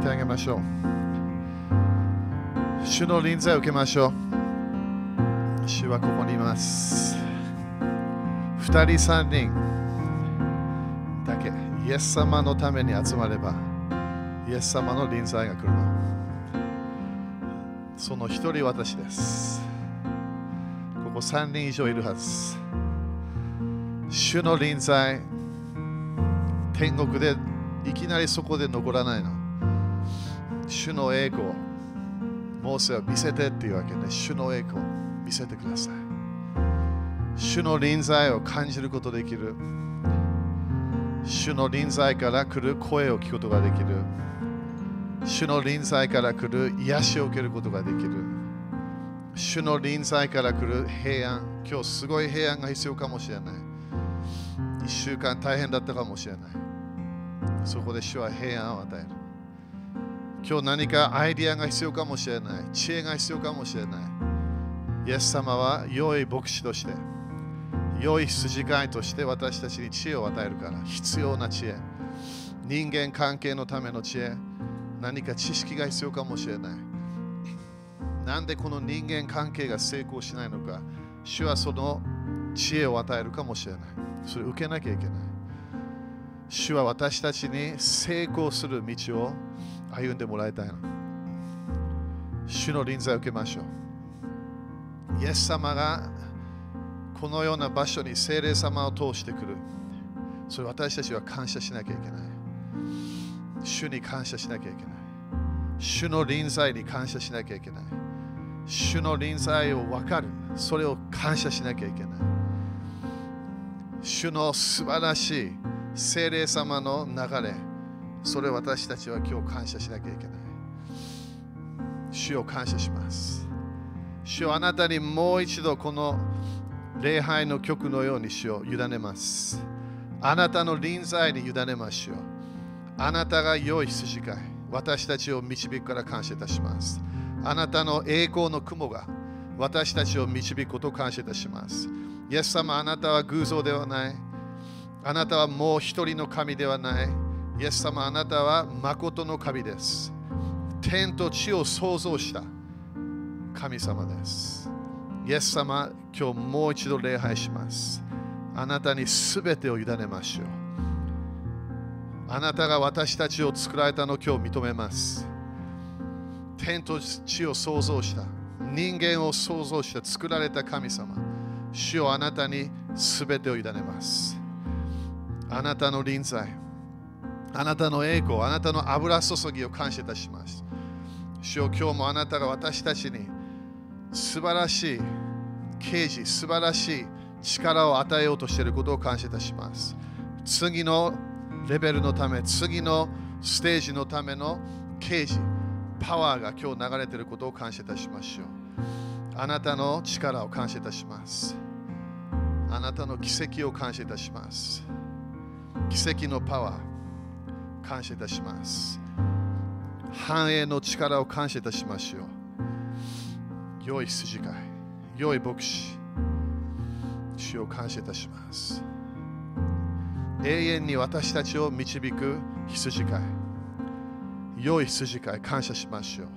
手を挙げましょう。主の臨在を受けましょう。主はここにいます。二人三人だけイエス様のために集まればイエス様の臨在が来るの。その一人私です。ここ三人以上いるはず。主の臨在、天国でいきなりそこで残らないの。主の栄光、モーセは見せてっていうわけで、主の栄光、見せてください。主の臨在を感じることできる。主の臨在から来る声を聞くことができる。主の臨在から来る癒しを受けることができる。主の臨在から来る平安。今日すごい平安が必要かもしれない。一週間大変だったかもしれない。そこで主は平安を与える。今日何かアイディアが必要かもしれない。知恵が必要かもしれない。イエス様は良い牧師として、良い筋飼いとして私たちに知恵を与えるから、必要な知恵。人間関係のための知恵。何か知識が必要かもしれない。なんでこの人間関係が成功しないのか。主はその知恵を与えるかもしれない。それを受けなきゃいけない。主は私たちに成功する道を歩んでもらいたいの。主の臨在を受けましょう。イエス様がこのような場所に聖霊様を通してくる。それ私たちは感謝しなきゃいけない。主に感謝しなきゃいけない。主の臨在に感謝しなきゃいけない。主の臨在を分かる。それを感謝しなきゃいけない。主の素晴らしい聖霊様の流れ。それを私たちは今日感謝しなきゃいけない。主を感謝します。主をあなたにもう一度この礼拝の曲のように主を委ねます。あなたの臨在に委ねましょう。あなたが良い筋飼い、私たちを導くから感謝いたします。あなたの栄光の雲が私たちを導くことを感謝いたします。イエス様、あなたは偶像ではない。あなたはもう一人の神ではない。イエス様、あなたは誠の神です。天と地を創造した神様です。イエス様、今日もう一度礼拝します。あなたにすべてを委ねましょう。あなたが私たちを作られたのを今日認めます。天と地を創造した、人間を創造した作られた神様。主をあなたにすべてを委ねます。あなたの臨在、あなたの栄光、あなたの油注ぎを感謝いたします。主を今日もあなたが私たちに素晴らしい啓示、素晴らしい力を与えようとしていることを感謝いたします。次のレベルのため、次のステージのための啓示、パワーが今日流れていることを感謝いたしましょう。あなたの力を感謝いたします。あなたの奇跡を感謝いたします。奇跡のパワー、感謝いたします。繁栄の力を感謝いたしましょう。良い筋飼い、良い牧師、主を感謝いたします。永遠に私たちを導く羊飼い、良い羊飼い、感謝しましょう。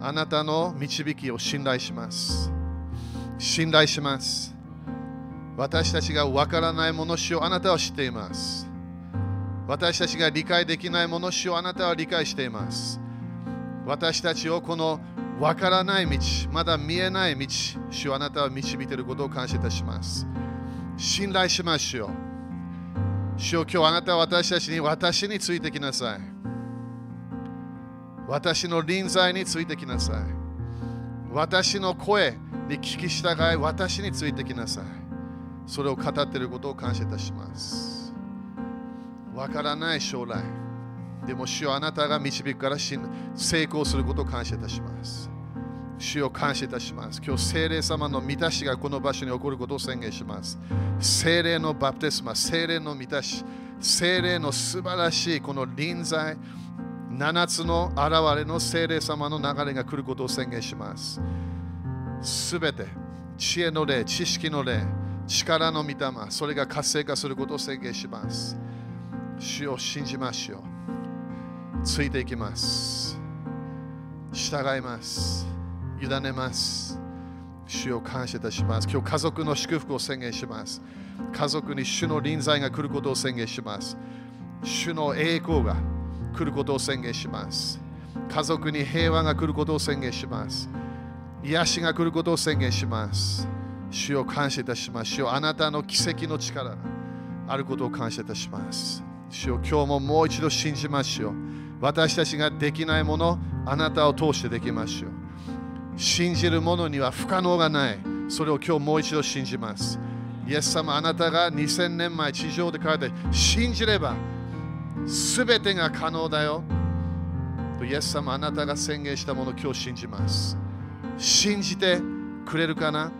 あなたの導きを信頼します。信頼します。私たちがわからないもの主をあなたは知っています。私たちが理解できないもの主をあなたは理解しています。私たちをこのわからない道、まだ見えない道、主をあなたは導いていることを感謝いたします。信頼しましょう。主よ今日あなたは私たちに私についてきなさい。私の臨在についてきなさい。私の声に聞き従い、私についてきなさい。それを語っていることを感謝いたします。わからない将来。でも主よあなたが導くから成功することを感謝いたします。主を感謝いたします。今日、聖霊様の満たしがこの場所に起こることを宣言します。聖霊のバプテスマ、聖霊の満たし、聖霊の素晴らしいこの臨在、7つの現れの聖霊様の流れが来ることを宣言します。すべて、知恵の霊、知識の霊、力の御霊、それが活性化することを宣言します。主を信じましょう。ついていきます。従います。委ねます。主を感謝いたします。今日家族の祝福を宣言します。家族に主の臨在が来ることを宣言します。主の栄光が来ることを宣言します。家族に平和が来ることを宣言します。癒しが来ることを宣言します。主を感謝いたします。主をあなたの奇跡の力があることを感謝いたします。主を今日ももう一度信じましょう。私たちができないもの、あなたを通してできましょう。信じる者には不可能がない。それを今日もう一度信じます。イエス様、あなたが2000年前地上で書いて信じれば全てが可能だよ。とイエス様、あなたが宣言したものを今日信じます。信じてくれるかな？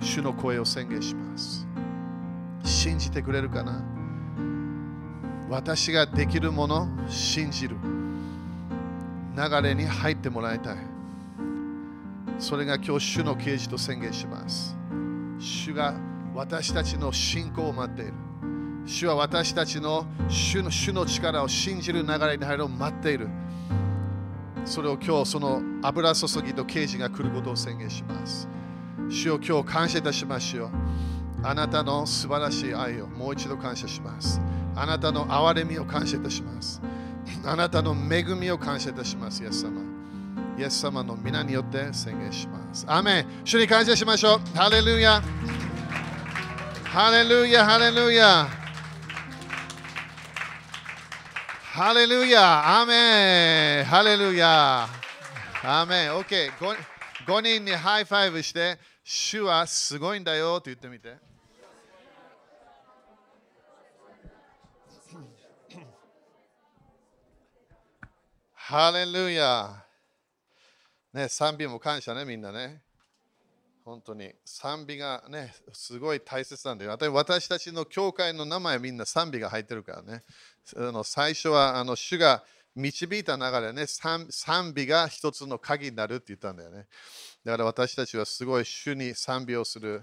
主の声を宣言します。信じてくれるかな？私ができるもの、信じる。流れに入ってもらいたい。それが今日主の啓示と宣言します。主が私たちの信仰を待っている。主は私たちの主の主の力を信じる流れに入るのを待っている。それを今日その油注ぎと啓示が来ることを宣言します。主を今日感謝いたしましょう。あなたの素晴らしい愛をもう一度感謝します。あなたの憐れみを感謝いたします。あなたの恵みを感謝いたします、イエス様。イエス様の皆によって宣言します。アメン主に感謝しましょう。ハレルヤハレルヤハレルヤハレルヤアメンハレルヤアメン OK 5人に high five して主はすごいんだよと言ってみて。ハレルヤね、賛美も感謝ね、みんなね。本当に賛美がね、すごい大切なんだよ。私たちの教会の名前みんな賛美が入ってるからね。あの最初はあの主が導いた流れね賛、賛美が一つの鍵になるって言ったんだよね。だから私たちはすごい主に賛美をする。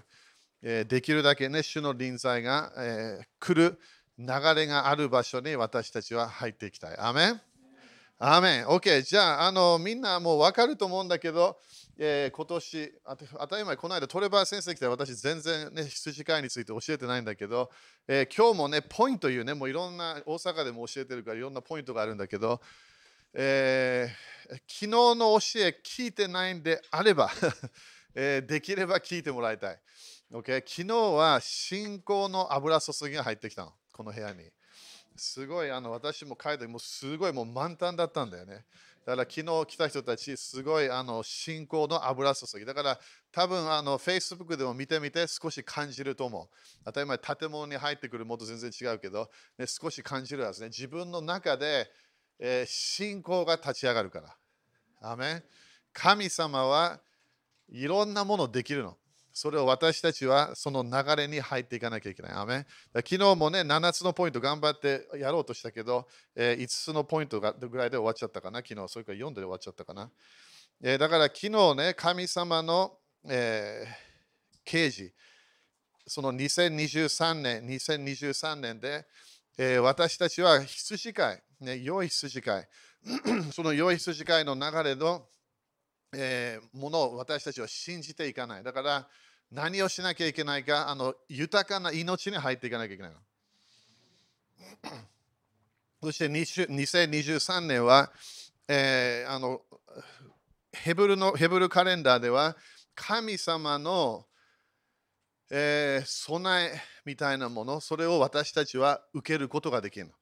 えー、できるだけね、主の臨在が、えー、来る流れがある場所に私たちは入っていきたい。アメンアーメン。OK。じゃあ、あのみんなもう分かると思うんだけど、えー、今年、当たり前、この間トレバー先生来て、私全然ね、羊飼いについて教えてないんだけど、えー、今日もね、ポイントいうね、もういろんな、大阪でも教えてるからいろんなポイントがあるんだけど、えー、昨日の教え聞いてないんであれば、えできれば聞いてもらいたい。OK。昨日は信仰の油注ぎが入ってきたの、この部屋に。すごいあの私も書いてもうすごいもう満タンだったんだよね。だから昨日来た人たちすごいあの信仰の油注ぎ。だから多分あの Facebook でも見てみて少し感じると思う。当たり前建物に入ってくるもと全然違うけど、ね、少し感じるはずね。自分の中で、えー、信仰が立ち上がるから。アメ神様はいろんなものできるの。それを私たちはその流れに入っていかなきゃいけない。アメ昨日もね、7つのポイント頑張ってやろうとしたけど、えー、5つのポイントがぐらいで終わっちゃったかな。昨日、それから4で終わっちゃったかな。えー、だから昨日ね、神様の、えー、啓示、その2023年、2023年で、えー、私たちは羊飼い、ね、良い羊飼い、その良い羊飼いの流れの、えー、ものを私たちは信じていかない。だから何をしなきゃいけないか、あの豊かな命に入っていかなきゃいけないの。そして2023年は、えー、あのヘブルのヘブルカレンダーでは神様の、えー、備えみたいなもの、それを私たちは受けることができる。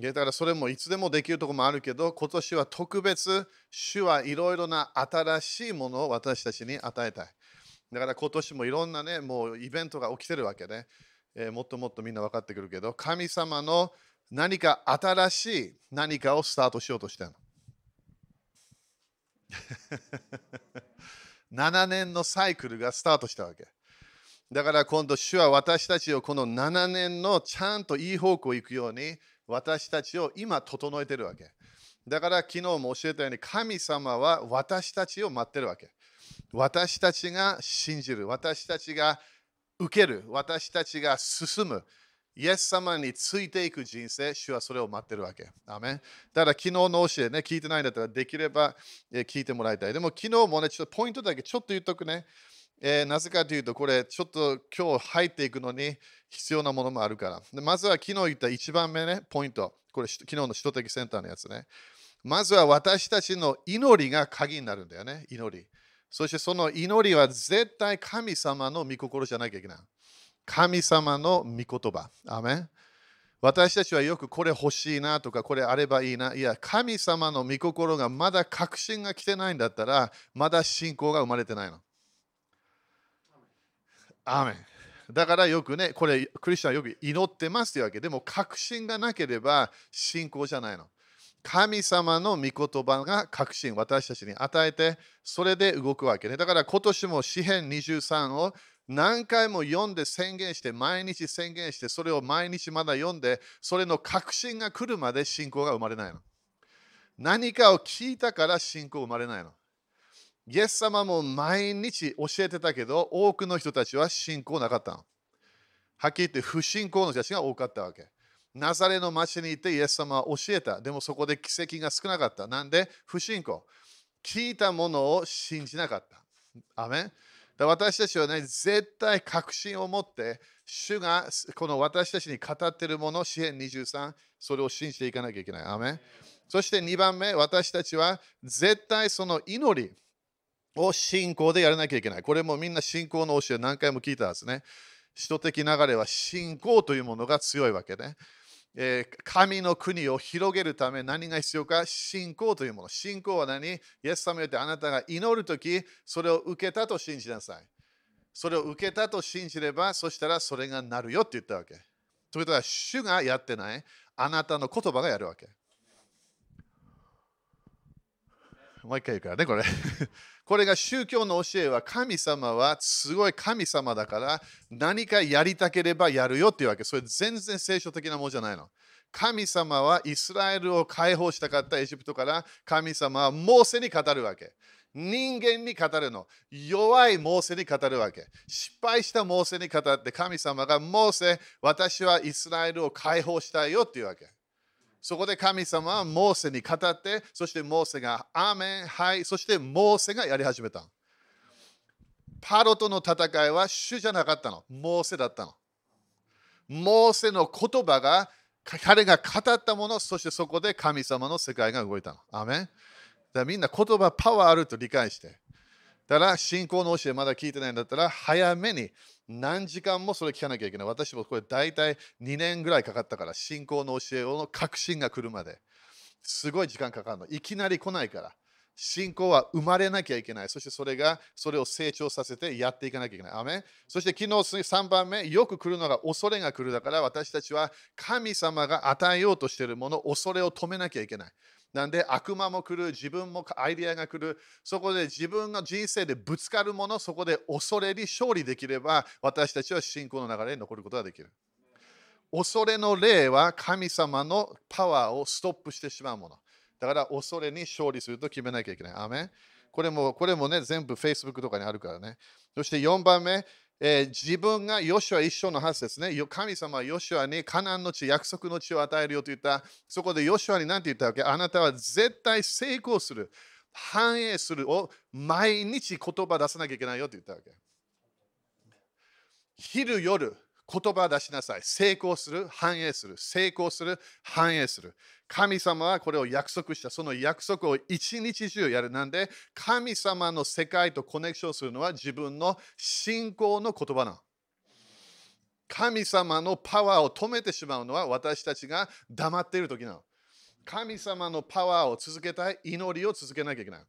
だからそれもいつでもできるところもあるけど、今年は特別、主はいろいろな新しいものを私たちに与えたい。だから今年もいろんなね、もうイベントが起きてるわけで、えー、もっともっとみんな分かってくるけど、神様の何か新しい何かをスタートしようとしてるの。7年のサイクルがスタートしたわけ。だから今度、主は私たちをこの7年のちゃんといい方向行くように、私たちを今整えてるわけ。だから昨日も教えたように神様は私たちを待ってるわけ。私たちが信じる、私たちが受ける、私たちが進む。イエス様についていく人生、主はそれを待ってるわけ。アメだから昨日の教えね、聞いてないんだったらできれば聞いてもらいたい。でも昨日もね、ちょっとポイントだけちょっと言っとくね。えー、なぜかというと、これちょっと今日入っていくのに必要なものもあるから。でまずは昨日言った一番目ね、ポイント。これ昨日の首都的センターのやつね。まずは私たちの祈りが鍵になるんだよね、祈り。そしてその祈りは絶対神様の御心じゃなきゃいけない。神様の御言葉。アメン私たちはよくこれ欲しいなとかこれあればいいな。いや、神様の御心がまだ確信が来てないんだったら、まだ信仰が生まれてないの。アメンだからよくね、これクリスチャンはよく祈ってますというわけでも確信がなければ信仰じゃないの。神様の御言葉が確信、私たちに与えて、それで動くわけね。だから今年も詩篇23を何回も読んで宣言して、毎日宣言して、それを毎日まだ読んで、それの確信が来るまで信仰が生まれないの。何かを聞いたから信仰生まれないの。イエス様も毎日教えてたけど、多くの人たちは信仰なかったの。はっきり言って不信仰の人たちが多かったわけ。ナザレの町に行ってイエス様は教えた。でもそこで奇跡が少なかった。なんで？不信仰。聞いたものを信じなかった。アメン私たちはね、絶対確信を持って、主がこの私たちに語っているもの、支援23、それを信じていかなきゃいけない。アメンそして2番目、私たちは絶対その祈りを信仰でやらなきゃいけない。これもみんな信仰の教え何回も聞いたんですね。使徒的流れは信仰というものが強いわけね。えー、神の国を広げるため何が必要か？信仰というもの。信仰は何？イエス様によってあなたが祈るとき、それを受けたと信じなさい。それを受けたと信じれば、そしたらそれがなるよって言ったわけ。ということは、主がやってない、あなたの言葉がやるわけ。もう一回言うからね、これ。これが宗教の教えは神様はすごい神様だから何かやりたければやるよっていうわけ。それ全然聖書的なものじゃないの。神様はイスラエルを解放したかったエジプトから神様はモーセに語るわけ。人間に語るの。弱いモーセに語るわけ。失敗したモーセに語って神様がモーセ、私はイスラエルを解放したいよっていうわけ。そこで神様はモーセに語って、そしてモーセがアメン、はい、そしてモーセがやり始めた。パロとの戦いは主じゃなかったの。モーセだったの。モーセの言葉が彼が語ったもの、そしてそこで神様の世界が動いたの。アメンだみんな言葉パワーあると理解して。だから信仰の教えまだ聞いてないんだったら早めに何時間もそれ聞かなきゃいけない。私もこれ大体2年ぐらいかかったから信仰の教えの確信が来るまで。すごい時間かかるの。いきなり来ないから。信仰は生まれなきゃいけない。そしてそれが、それを成長させてやっていかなきゃいけない。アメそして昨日3番目、よく来るのが恐れが来るだから私たちは神様が与えようとしているもの、恐れを止めなきゃいけない。なんで悪魔も来る、自分もアイデアが来る、そこで自分の人生でぶつかるもの、そこで恐れに勝利できれば、私たちは信仰の流れに残ることができる。恐れの霊は神様のパワーをストップしてしまうもの。だから恐れに勝利すると決めなきゃいけない。アメこれもこれもね、全部 Facebook とかにあるからね。そして4番目、えー、自分がヨシュア一生のはずですね。神様はヨシュアにカナンの地、約束の地を与えるよと言った。そこでヨシュアに何て言ったわけ？あなたは絶対成功する、繁栄するを毎日言葉出さなきゃいけないよと言ったわけ。昼夜、言葉出しなさい。成功する、繁栄する。成功する、繁栄する。神様はこれを約束した。その約束を一日中やる。なんで、神様の世界とコネクションするのは自分の信仰の言葉なの。神様のパワーを止めてしまうのは私たちが黙っている時なの。神様のパワーを続けたい、祈りを続けなきゃいけない。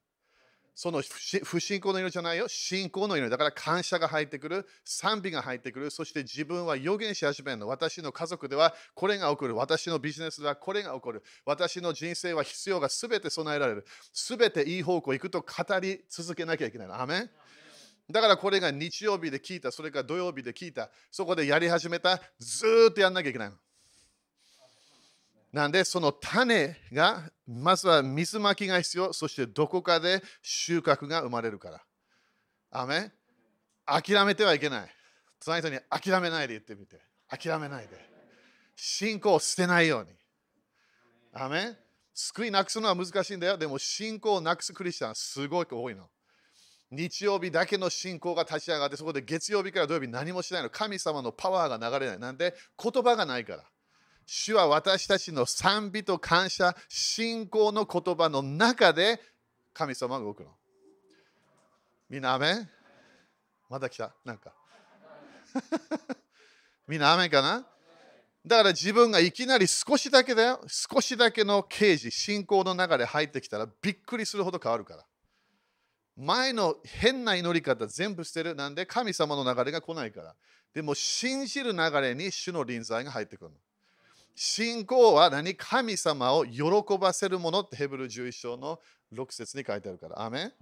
その不信仰の祈りじゃないよ、信仰の祈り。だから感謝が入ってくる、賛美が入ってくる、そして自分は予言し始めるの。私の家族ではこれが起こる、私のビジネスではこれが起こる、私の人生は必要がすべて備えられる。すべていい方向行くと語り続けなきゃいけないの。アメンだからこれが日曜日で聞いた、それから土曜日で聞いた、そこでやり始めた、ずっとやんなきゃいけないの。なんで、その種が、まずは水まきが必要、そしてどこかで収穫が生まれるから。アメ諦めてはいけない。隣人に諦めないで言ってみて。諦めないで。信仰を捨てないように。アメン救いなくすのは難しいんだよ。でも信仰をなくすクリスチャンすごく多いの。日曜日だけの信仰が立ち上がって、そこで月曜日から土曜日何もしないの。神様のパワーが流れない。なんで言葉がないから。主は私たちの賛美と感謝、信仰の言葉の中で神様が動くの。みんなアメン？まだ来た？なんか。みんなアメンかな？だから自分がいきなり少しだけだよ、少しだけの刑事、信仰の中で入ってきたらびっくりするほど変わるから。前の変な祈り方全部捨てる。なんで神様の流れが来ないから。でも信じる流れに主の臨在が入ってくるの。信仰は何？神様を喜ばせるものってヘブル11章の6節に書いてあるから。アメン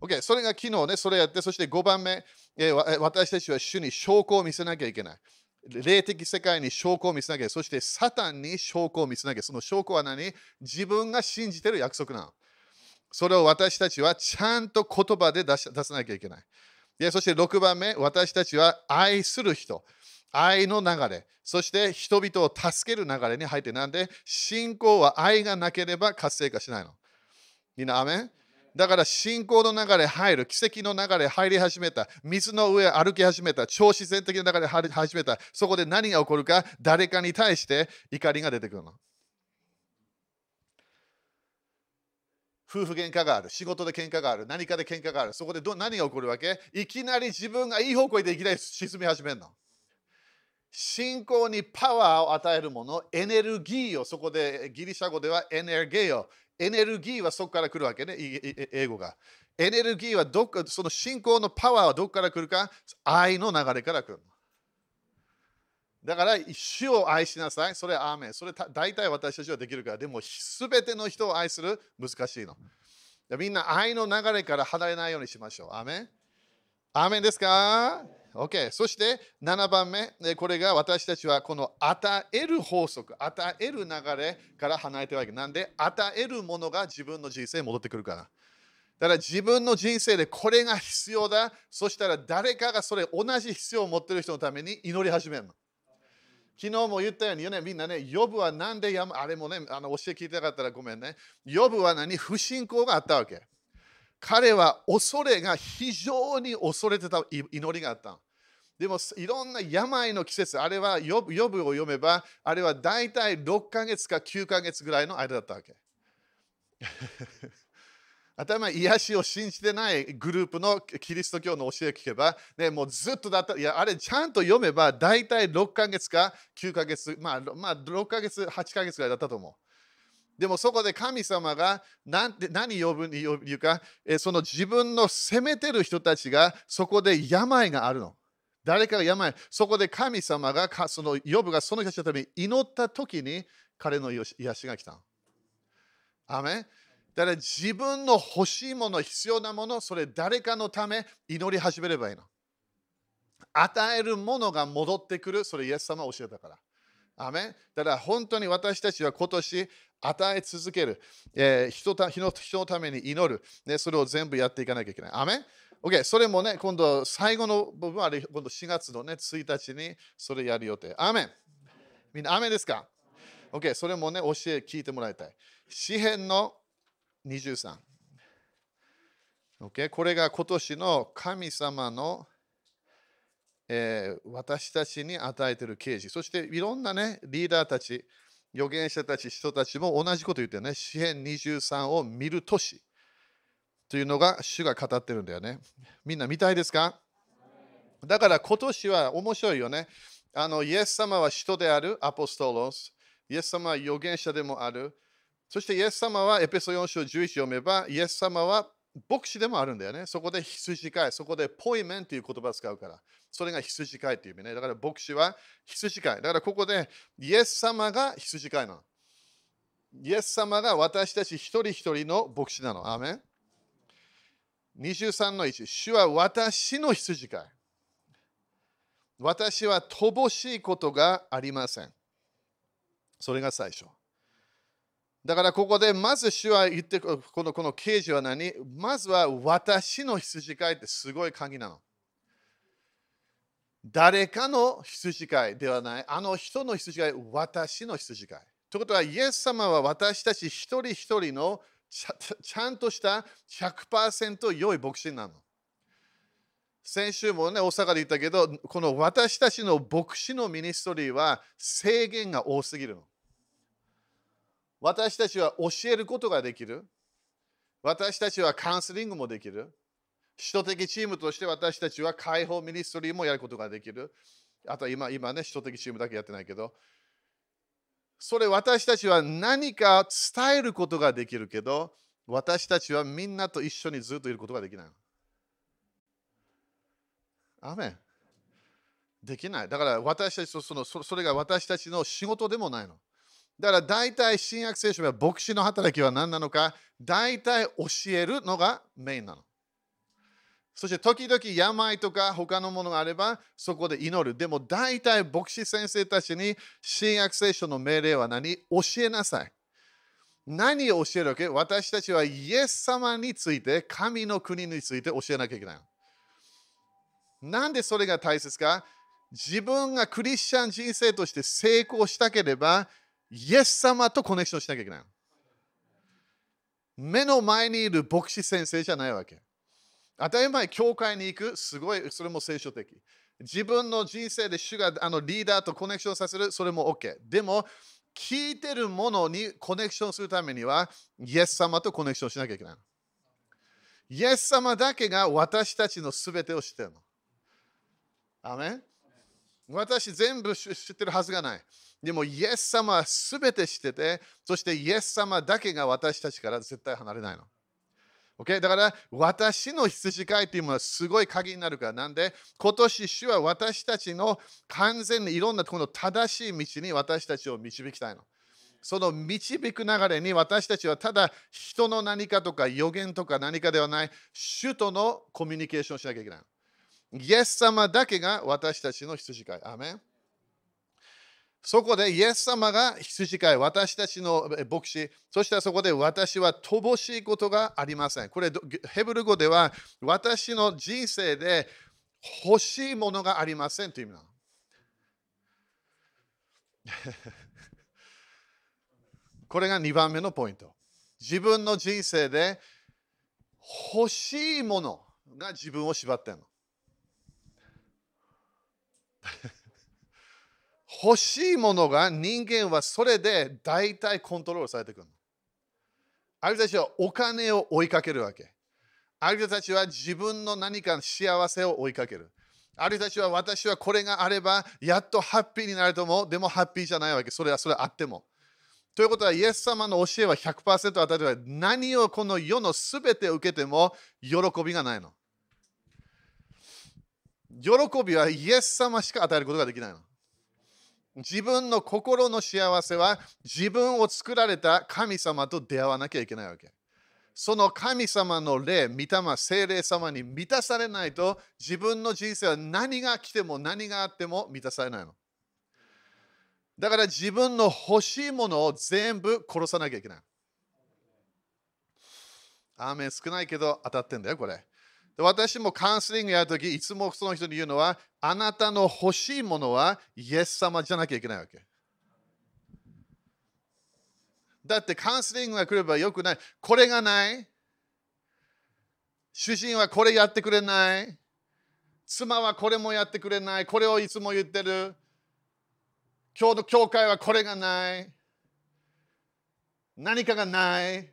OK、それが昨日ね、それやって、そして5番目、え、私たちは主に証拠を見せなきゃいけない。霊的世界に証拠を見せなきゃ、そしてサタンに証拠を見せなきゃ。その証拠は何？自分が信じてる約束なの。それを私たちはちゃんと言葉で出し出さなきゃいけない。そして6番目、私たちは愛する人、愛の流れ、そして人々を助ける流れに入って、なんで信仰は愛がなければ活性化しないの。みんな、アメン？だから信仰の流れ入る、奇跡の流れ入り始めた、水の上歩き始めた、超自然的な流れ入り始めた、そこで何が起こるか、誰かに対して怒りが出てくるの。夫婦喧嘩がある、仕事で喧嘩がある、何かで喧嘩がある、そこでど何が起こるわけ？いきなり自分がいい方向でいきなり沈み始めるの。信仰にパワーを与えるもの、エネルギーを、そこでギリシャ語ではエネルゲーをエネルギーはそこから来るわけね、英語が。エネルギーはどっか、その信仰のパワーはどこから来るか愛の流れから来る。だから、主を愛しなさい。それはアーメン。それ大体私たちはできるから。でも、すべての人を愛する難しいの。みんな愛の流れから離れないようにしましょう。アーメン。アーメンですか？OK。そして7番目、これが私たちはこの与える法則、与える流れから離れてるわけ。なんで、与えるものが自分の人生に戻ってくるから。だから自分の人生でこれが必要だ。そしたら誰かがそれ同じ必要を持ってる人のために祈り始めるの。昨日も言ったように、ね、みんなね、呼ぶはなんでやむあれもね、あの教え聞いてなかったらごめんね。呼ぶは何？不信仰があったわけ。彼は恐れが非常に恐れてた祈りがあった。でもいろんな病の季節、あれは呼ぶを読めば、あれは大体6ヶ月か9ヶ月ぐらいの間だったわけ。頭癒しを信じてないグループのキリスト教の教えを聞けば、ね、もうずっとだった、いや、あれちゃんと読めば大体6ヶ月か9ヶ月、まあ、まあ、6ヶ月、8ヶ月ぐらいだったと思う。でもそこで神様が何て何呼ぶに言うか、その自分の責めてる人たちがそこで病があるの。誰かが病、そこで神様が、その呼ぶがその人たちのために祈った時に彼の癒しが来た。アメだから自分の欲しいもの、必要なもの、それ誰かのため祈り始めればいいの。与えるものが戻ってくる、それイエス様教えたから。アメだから本当に私たちは今年与え続ける、えー、人た人のために祈る、ね、それを全部やっていかなきゃいけない。アメ OK、それもね、今度最後の部分は、今度4月の、ね、1日にそれやる予定。アメンみんな、アメですか ?OK、それもね、教え聞いてもらいたい。詩篇の23。OK、これが今年の神様の、えー、私たちに与えている啓示。そしていろんなね、リーダーたち、預言者たち、人たちも同じこと言ってね、詩篇23を見る年。というのが主が語ってるんだよね。みんな見たいですか？だから今年は面白いよね。あのイエス様は人であるアポストロス。イエス様は預言者でもある。そしてイエス様はエペソ4章11読めば、イエス様は牧師でもあるんだよね。そこで羊飼い、そこでポイメンという言葉を使うから。それが羊飼いという意味ね。だから牧師は羊飼い。だからここでイエス様が羊飼いなの。イエス様が私たち一人一人の牧師なの。アーメン23の1、主は私の羊飼い。私は乏しいことがありません。それが最初。だからここでまず主は言ってこのこの刑事は何？まずは私の羊飼いってすごい鍵なの。誰かの羊飼いではない。あの人の羊飼い、私の羊飼い。ということは、イエス様は私たち一人一人のちゃんとした100%良い牧師なの。先週もね、大阪で言ったけど、この私たちの牧師のミニストリーは制限が多すぎるの。私たちは教えることができる。私たちはカウンセリングもできる。使徒的チームとして私たちは解放ミニストリーもやることができる。あと今、今ね、首都的チームだけやってないけど、それ私たちは何か伝えることができるけど、私たちはみんなと一緒にずっといることができない。アメできない。だから私たちとそのそれが私たちの仕事でもないの。だから大体新約聖書は牧師の働きは何なのか、大体教えるのがメインなの。そして時々病とか他のものがあればそこで祈る。でも大体牧師先生たちに新約聖書の命令は何？教えなさい。何を教えるわけ？私たちはイエス様について、神の国について教えなきゃいけない。なんでそれが大切か？自分がクリスチャン人生として成功したければ、イエス様とコネクションしなきゃいけない。目の前にいる牧師先生じゃないわけ。当たり前、教会に行く、すごい、それも聖書的。自分の人生で主があのリーダーとコネクションさせる、それも OK。でも、聞いてるものにコネクションするためには、イエス様とコネクションしなきゃいけない。イエス様だけが私たちのすべてを知ってるの。アメ私全部知ってるはずがない。でも、イエス様はすべて知ってて、そしてイエス様だけが私たちから絶対離れないの。Okay? だから私の羊飼いというものはすごい鍵になるからなんで今年主は私たちの完全にいろんなところの正しい道に私たちを導きたいの。その導く流れに私たちはただ人の何かとか予言とか何かではない主とのコミュニケーションをしなきゃいけない。イエス様だけが私たちの羊飼い。アメンそこでイエス様が羊飼い、私たちの牧師、そしてそこで私は乏しいことがありません。これ、ヘブル語では私の人生で欲しいものがありませんという意味なの。これが2番目のポイント。自分の人生で欲しいものが自分を縛ってるの。欲しいものが人間はそれで大体コントロールされてくるある人たちはお金を追いかけるわけ。ある人たちは自分の何か幸せを追いかける。ある人たちは私はこれがあればやっとハッピーになると思う。でもハッピーじゃないわけ。それはそれあっても。ということは、イエス様の教えは100%当たり前。何をこの世のすべて受けても喜びがないの。喜びはイエス様しか与えることができないの。自分の心の幸せは自分を作られた神様と出会わなきゃいけないわけ。その神様の霊、御霊、精霊様に満たされないと自分の人生は何が来ても何があっても満たされないの。だから自分の欲しいものを全部殺さなきゃいけない。アーメン少ないけど当たってんだよ、これ。私もカウンセリングやるとき、いつもその人に言うのは、あなたの欲しいものはイエス様じゃなきゃいけないわけ。だってカウンセリングが来ればよくない。これがない。主人はこれやってくれない。妻はこれもやってくれない。これをいつも言ってる。今日の教会はこれがない。何かがない。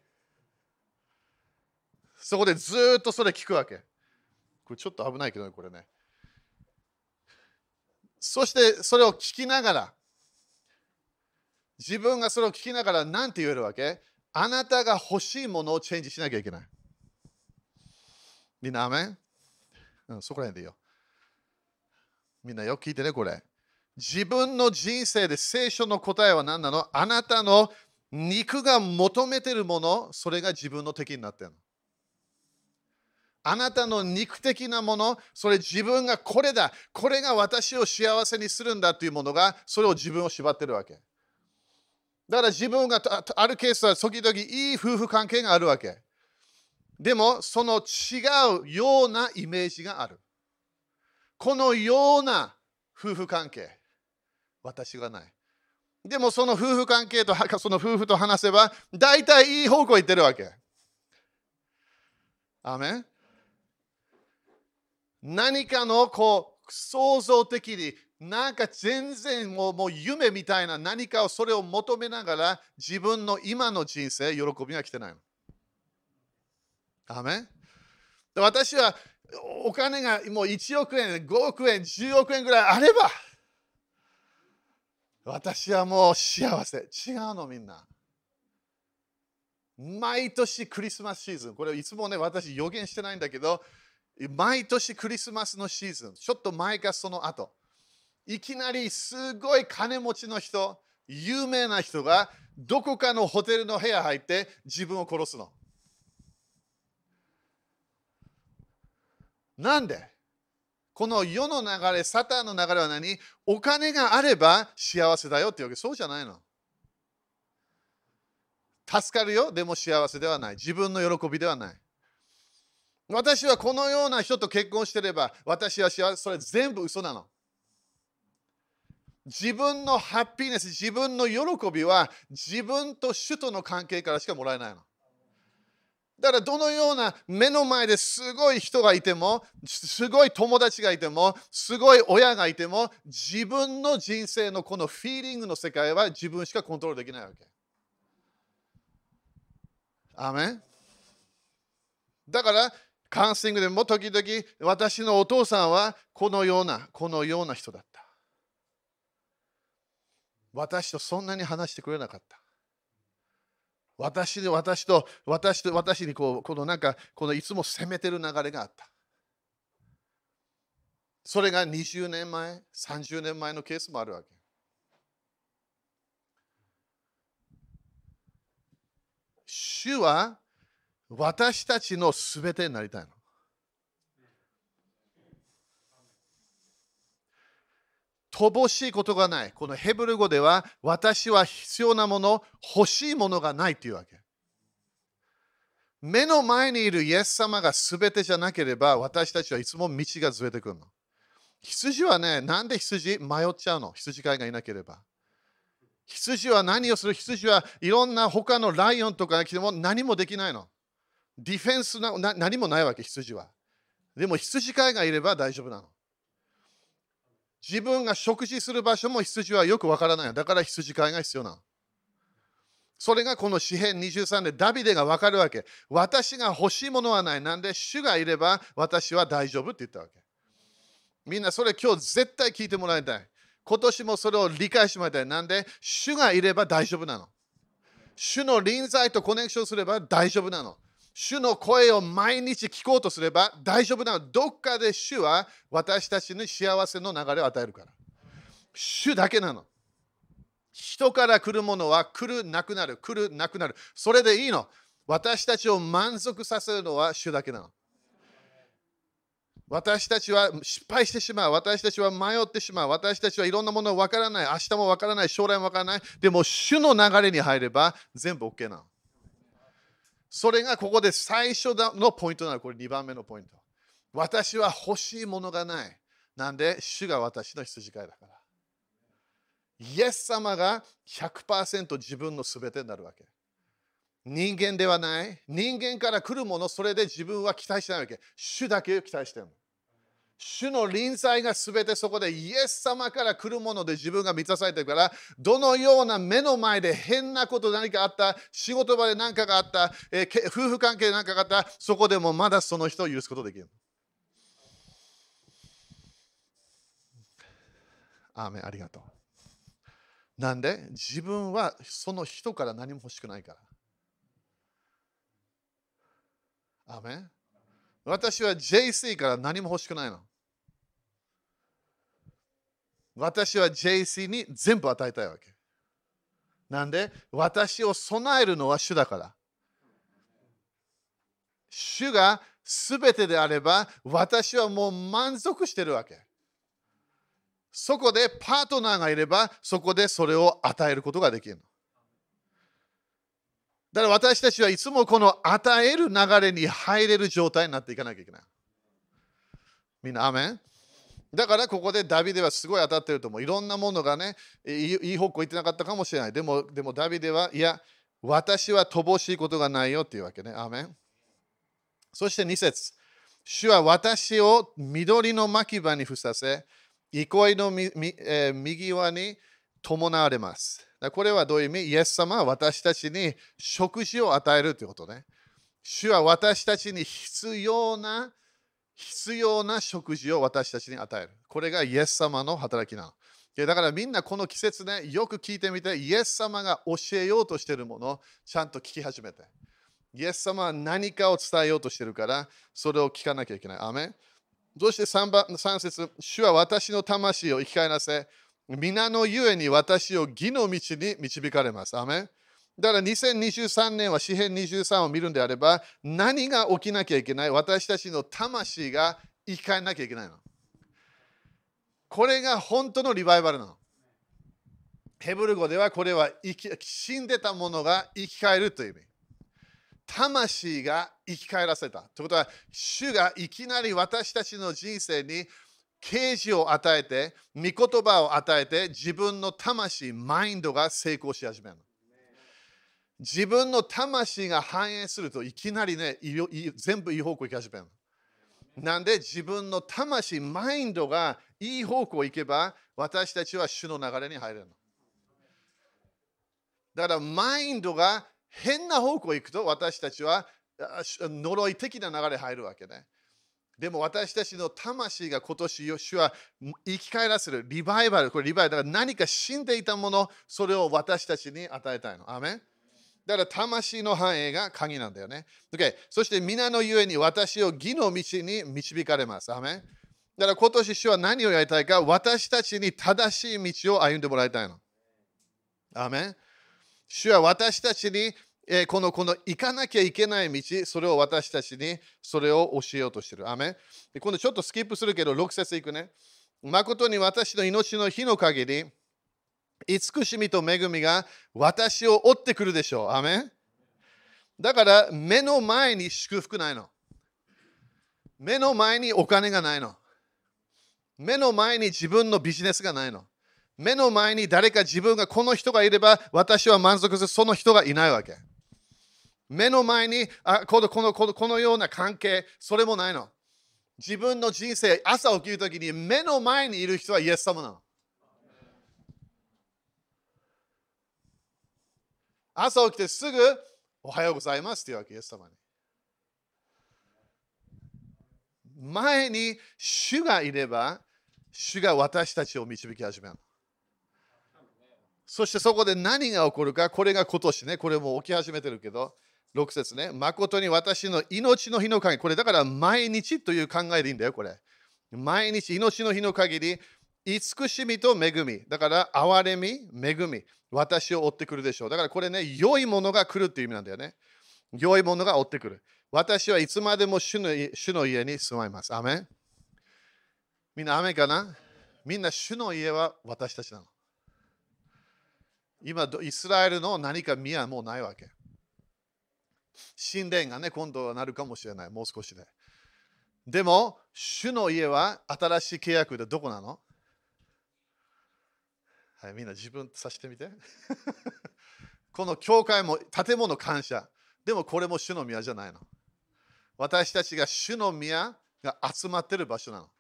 そこでずっとそれ聞くわけ。これちょっと危ないけどね、これね。そしてそれを聞きながら、自分がそれを聞きながら何て言えるわけ？あなたが欲しいものをチェンジしなきゃいけない。みんな、アメン、うん、そこら辺でいいよ。みんなよく聞いてね、これ。自分の人生で聖書の答えは何なの？あなたの肉が求めてるもの、それが自分の敵になってるの。あなたの肉的なもの、それ自分がこれだ、これが私を幸せにするんだというものが、それを自分を縛ってるわけ。だから自分があるケースは時々いい夫婦関係があるわけ。でも、その違うようなイメージがある。このような夫婦関係。私がない。でもその夫婦関係と その夫婦と話せば、大体いい方向行ってるわけ。アメ何かのこう創造的になんか全然もうもう夢みたいな何かをそれを求めながら自分の今の人生喜びが来てないの。アメ私はお金がもう1億円、5億円、10億円ぐらいあれば私はもう幸せ。違うのみんな。毎年クリスマスシーズン、これいつもね、私予言してないんだけど、毎年クリスマスのシーズン、ちょっと前かその後、いきなりすごい金持ちの人、有名な人がどこかのホテルの部屋入って自分を殺すの。なんで？この世の流れ、サタンの流れは何？お金があれば幸せだよってわけ。そうじゃないの。助かるよ、でも幸せではない。自分の喜びではない。私はこのような人と結婚してれば、私は幸せ、それ全部嘘なの。自分のハッピーネス、自分の喜びは自分と主との関係からしかもらえないの。だからどのような目の前ですごい人がいても、すごい友達がいても、すごい親がいても、自分の人生のこのフィーリングの世界は自分しかコントロールできないわけ。アメだからカウンセリングでも時々私のお父さんはこのようなこのような人だった。私とそんなに話してくれなかった。私で私と私と私にこうこのなんかこのいつも責めてる流れがあった。それが20年前30年前のケースもあるわけ。主は私たちのすべてになりたいの。乏しいことがない。このヘブル語では私は必要なもの、欲しいものがないというわけ。目の前にいるイエス様がすべてじゃなければ私たちはいつも道がずれてくるの。羊はね、なんで羊？迷っちゃうの羊飼いがいなければ。羊は何をする？羊はいろんな他のライオンとかが来ても何もできないの。ディフェンスな何もないわけ、羊は。でも羊飼いがいれば大丈夫なの。自分が食事する場所も羊はよくわからない。だから羊飼いが必要なの。それがこの詩篇23でダビデがわかるわけ。私が欲しいものはない。なんで主がいれば私は大丈夫って言ったわけ。みんなそれ今日絶対聞いてもらいたい。今年もそれを理解してもらいたい。なんで、主がいれば大丈夫なの。主の臨在とコネクションすれば大丈夫なの。主の声を毎日聞こうとすれば大丈夫なの。どっかで主は私たちに幸せの流れを与えるから。主だけなの。人から来るものは来る、なくなる、来る、なくなる。それでいいの。私たちを満足させるのは主だけなの。私たちは失敗してしまう。私たちは迷ってしまう。私たちはいろんなものわからない。明日もわからない。将来もわからない。でも、主の流れに入れば全部 OK なの。それがここで最初のポイントなの。これ2番目のポイント。私は欲しいものがない。なんで、主が私の羊飼いだから。イエス様が100%自分の全てになるわけ。人間ではない。人間から来るもの、それで自分は期待してないわけ。主だけを期待してるの。主の臨在が全てそこでイエス様から来るもので自分が満たされてるからどのような目の前で変なこと何かあった仕事場で何かがあった、えー、夫婦関係で何かがあったそこでもまだその人を許すことできるアーメンありがとう。なんで自分はその人から何も欲しくないから。アーメン。私は JC から何も欲しくないの。私は JC に全部与えたいわけ。なんで私を備えるのは主だから。主が全てであれば私はもう満足してるわけ。そこでパートナーがいればそこでそれを与えることができるの。だから私たちはいつもこの与える流れに入れる状態になっていかなきゃいけない。みんな、アメン？だからここでダビデはすごい当たってると思う。いろんなものがね、いい方向行ってなかったかもしれない。でも、でもダビデは、いや、私は乏しいことがないよっていうわけね。アメンそして2節主は私を緑の牧場に伏させ、憩いのみ、えー、右側に伴われます。これはどういう意味？イエス様は私たちに食事を与えるということね。主は私たちに必要な必要な食事を私たちに与える。これがイエス様の働きなの。だからみんなこの季節ね、よく聞いてみて、イエス様が教えようとしているものをちゃんと聞き始めて。イエス様は何かを伝えようとしているから、それを聞かなきゃいけない。アメそして3番 ,3 節主は私の魂を生き返らせ、皆のゆえに私を義の道に導かれます。アメだから2023年は詩編23を見るんであれば、何が起きなきゃいけない？私たちの魂が生き返らなきゃいけないの。これが本当のリバイバルなの。ヘブル語ではこれは生き死んでたものが生き返るという意味。魂が生き返らせた。ということは、主がいきなり私たちの人生に啓示を与えて、御言葉を与えて、自分の魂、マインドが成功し始めるの。自分の魂が反映するといきなりね、全部いい方向行き始める。なんで自分の魂、マインドがいい方向行けば、私たちは主の流れに入れるの。だからマインドが変な方向行くと私たちは呪い的な流れ入るわけね。でも私たちの魂が今年、主は生き返らせるリバイバル、これリバイバル、だから何か死んでいたもの、それを私たちに与えたいの。アメだから魂の繁栄が鍵なんだよね。Okay、そして皆のゆえに私を義の道に導かれます。アメだから今年主は何をやりたいか、私たちに正しい道を歩んでもらいたいの。アメ主は私たちに、えー、このこの行かなきゃいけない道、それを私たちにそれを教えようとしてる。アメで今度ちょっとスキップするけど、6節いくね。誠に私の命の日の限り、慈しみと恵みが私を追ってくるでしょう。アメだから目の前に祝福ないの。目の前にお金がないの。目の前に自分のビジネスがないの。目の前に誰か自分がこの人がいれば私は満足するその人がいないわけ。目の前にあこのこのこのこのような関係、それもないの。自分の人生、朝起きるときに目の前にいる人はイエス様なの。朝起きてすぐおはようございますっていうわけ、イエス様に。前に主がいれば、主が私たちを導き始める。そしてそこで何が起こるか、これが今年ね、これも起き始めてるけど、6節ね、誠に私の命の日の限り、これだから毎日という考えでいいんだよ、これ。毎日、命の日の限り、慈しみと恵み、だから憐れみ、恵み、私を追ってくるでしょう。だからこれね、良いものが来るっていう意味なんだよね。良いものが追ってくる。私はいつまでも主の主の家に住まいます。アメンみんな、アメかな？みんな主の家は私たちなの。今、イスラエルの何か宮はもうないわけ。神殿がね、今度はなるかもしれない、もう少しで。でも、主の家は新しい契約でどこなの？はい、みんな自分とさしてみて。この教会も建物感謝。でもこれも主の宮じゃないの。私たちが主の宮が集まってる場所なの。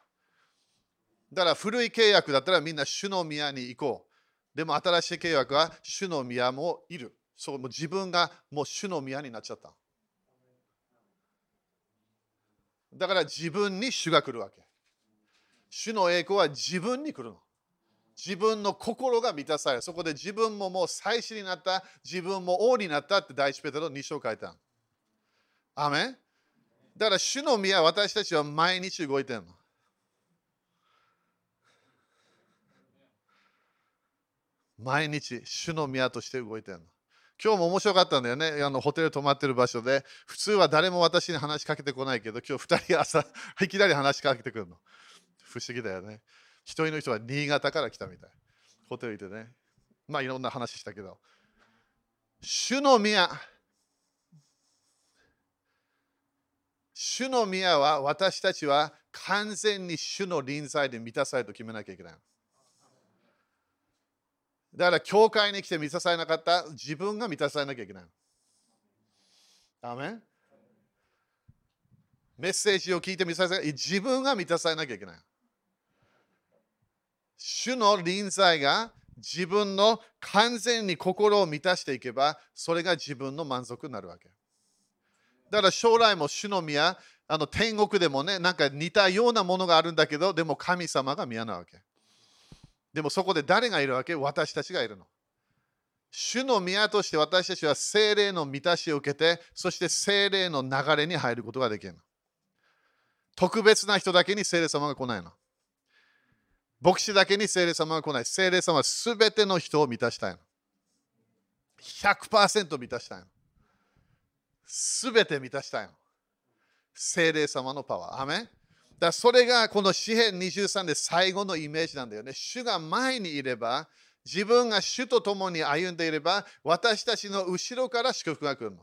だから古い契約だったらみんな主の宮に行こう。でも新しい契約は主の宮もいる。そうもう自分がもう主の宮になっちゃった。だから自分に主が来るわけ。主の栄光は自分に来るの。自分の心が満たされ。そこで自分ももう祭司になった、自分も王になったって第一ペテロ2章書いた。アメンだから主の宮、私たちは毎日動いてるの。毎日、主の宮として動いてるの。今日も面白かったんだよね。あのホテル泊まってる場所で、普通は誰も私に話しかけてこないけど、今日2人朝、いきなり話しかけてくるの。不思議だよね。一人の人は新潟から来たみたい。ホテルでね。まあいろんな話したけど。主の宮。主の宮は私たちは完全に主の臨在で満たされと決めなきゃいけない。だから、教会に来て満たされなかった自分が満たされなきゃいけない。アメンメッセージを聞いて満たされ自分が満たされなきゃいけない。主の臨在が自分の完全に心を満たしていけば、それが自分の満足になるわけ。だから将来も主の宮、あの天国でもね、なんか似たようなものがあるんだけど、でも神様が宮なわけ。でもそこで誰がいるわけ？私たちがいるの。主の宮として私たちは精霊の満たしを受けて、そして精霊の流れに入ることができるの。特別な人だけに精霊様が来ないの。牧師だけに精霊様が来ない。精霊様はすべての人を満たしたいの。100%満たしたいの。すべて満たしたいの。精霊様のパワー。アメだそれがこの詩篇23で最後のイメージなんだよね。主が前にいれば、自分が主と共に歩んでいれば、私たちの後ろから祝福が来るの。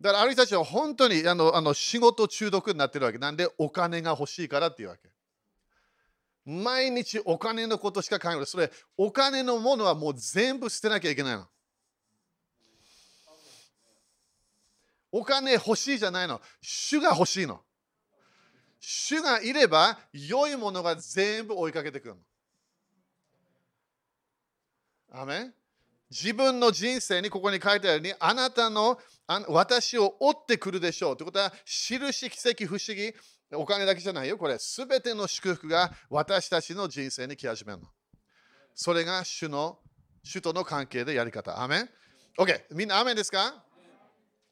だからある人たちは本当にあのあの仕事中毒になってるわけ。なんでお金が欲しいからっていうわけ。毎日お金のことしか考えない。それ、お金のものはもう全部捨てなきゃいけないの。お金欲しいじゃないの。主が欲しいの。主がいれば、良いものが全部追いかけてくるの。アメ自分の人生にここに書いてあるように、あなたのあ私を追ってくるでしょう。ということは、印、奇跡、不思議、お金だけじゃないよ。これ、すべての祝福が私たちの人生に来始めるの。それが主の、主との関係でやり方。アメン ?OK。みんな、アメンですか？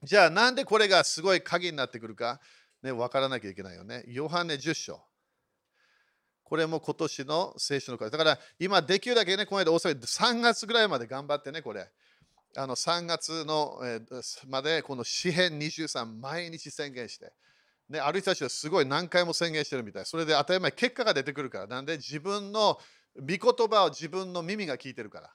じゃあ、なんでこれがすごい鍵になってくるか、ね、分からなきゃいけないよね。ヨハネ10章。これも今年の聖書の会。だから今できるだけね、この間大阪で3月ぐらいまで頑張ってね、これ。あの3月の、え、までこの詩編23毎日宣言して。ね、ある人たちはすごい何回も宣言してるみたい。それで当たり前結果が出てくるから。なんで自分の御言葉を自分の耳が聞いてるから。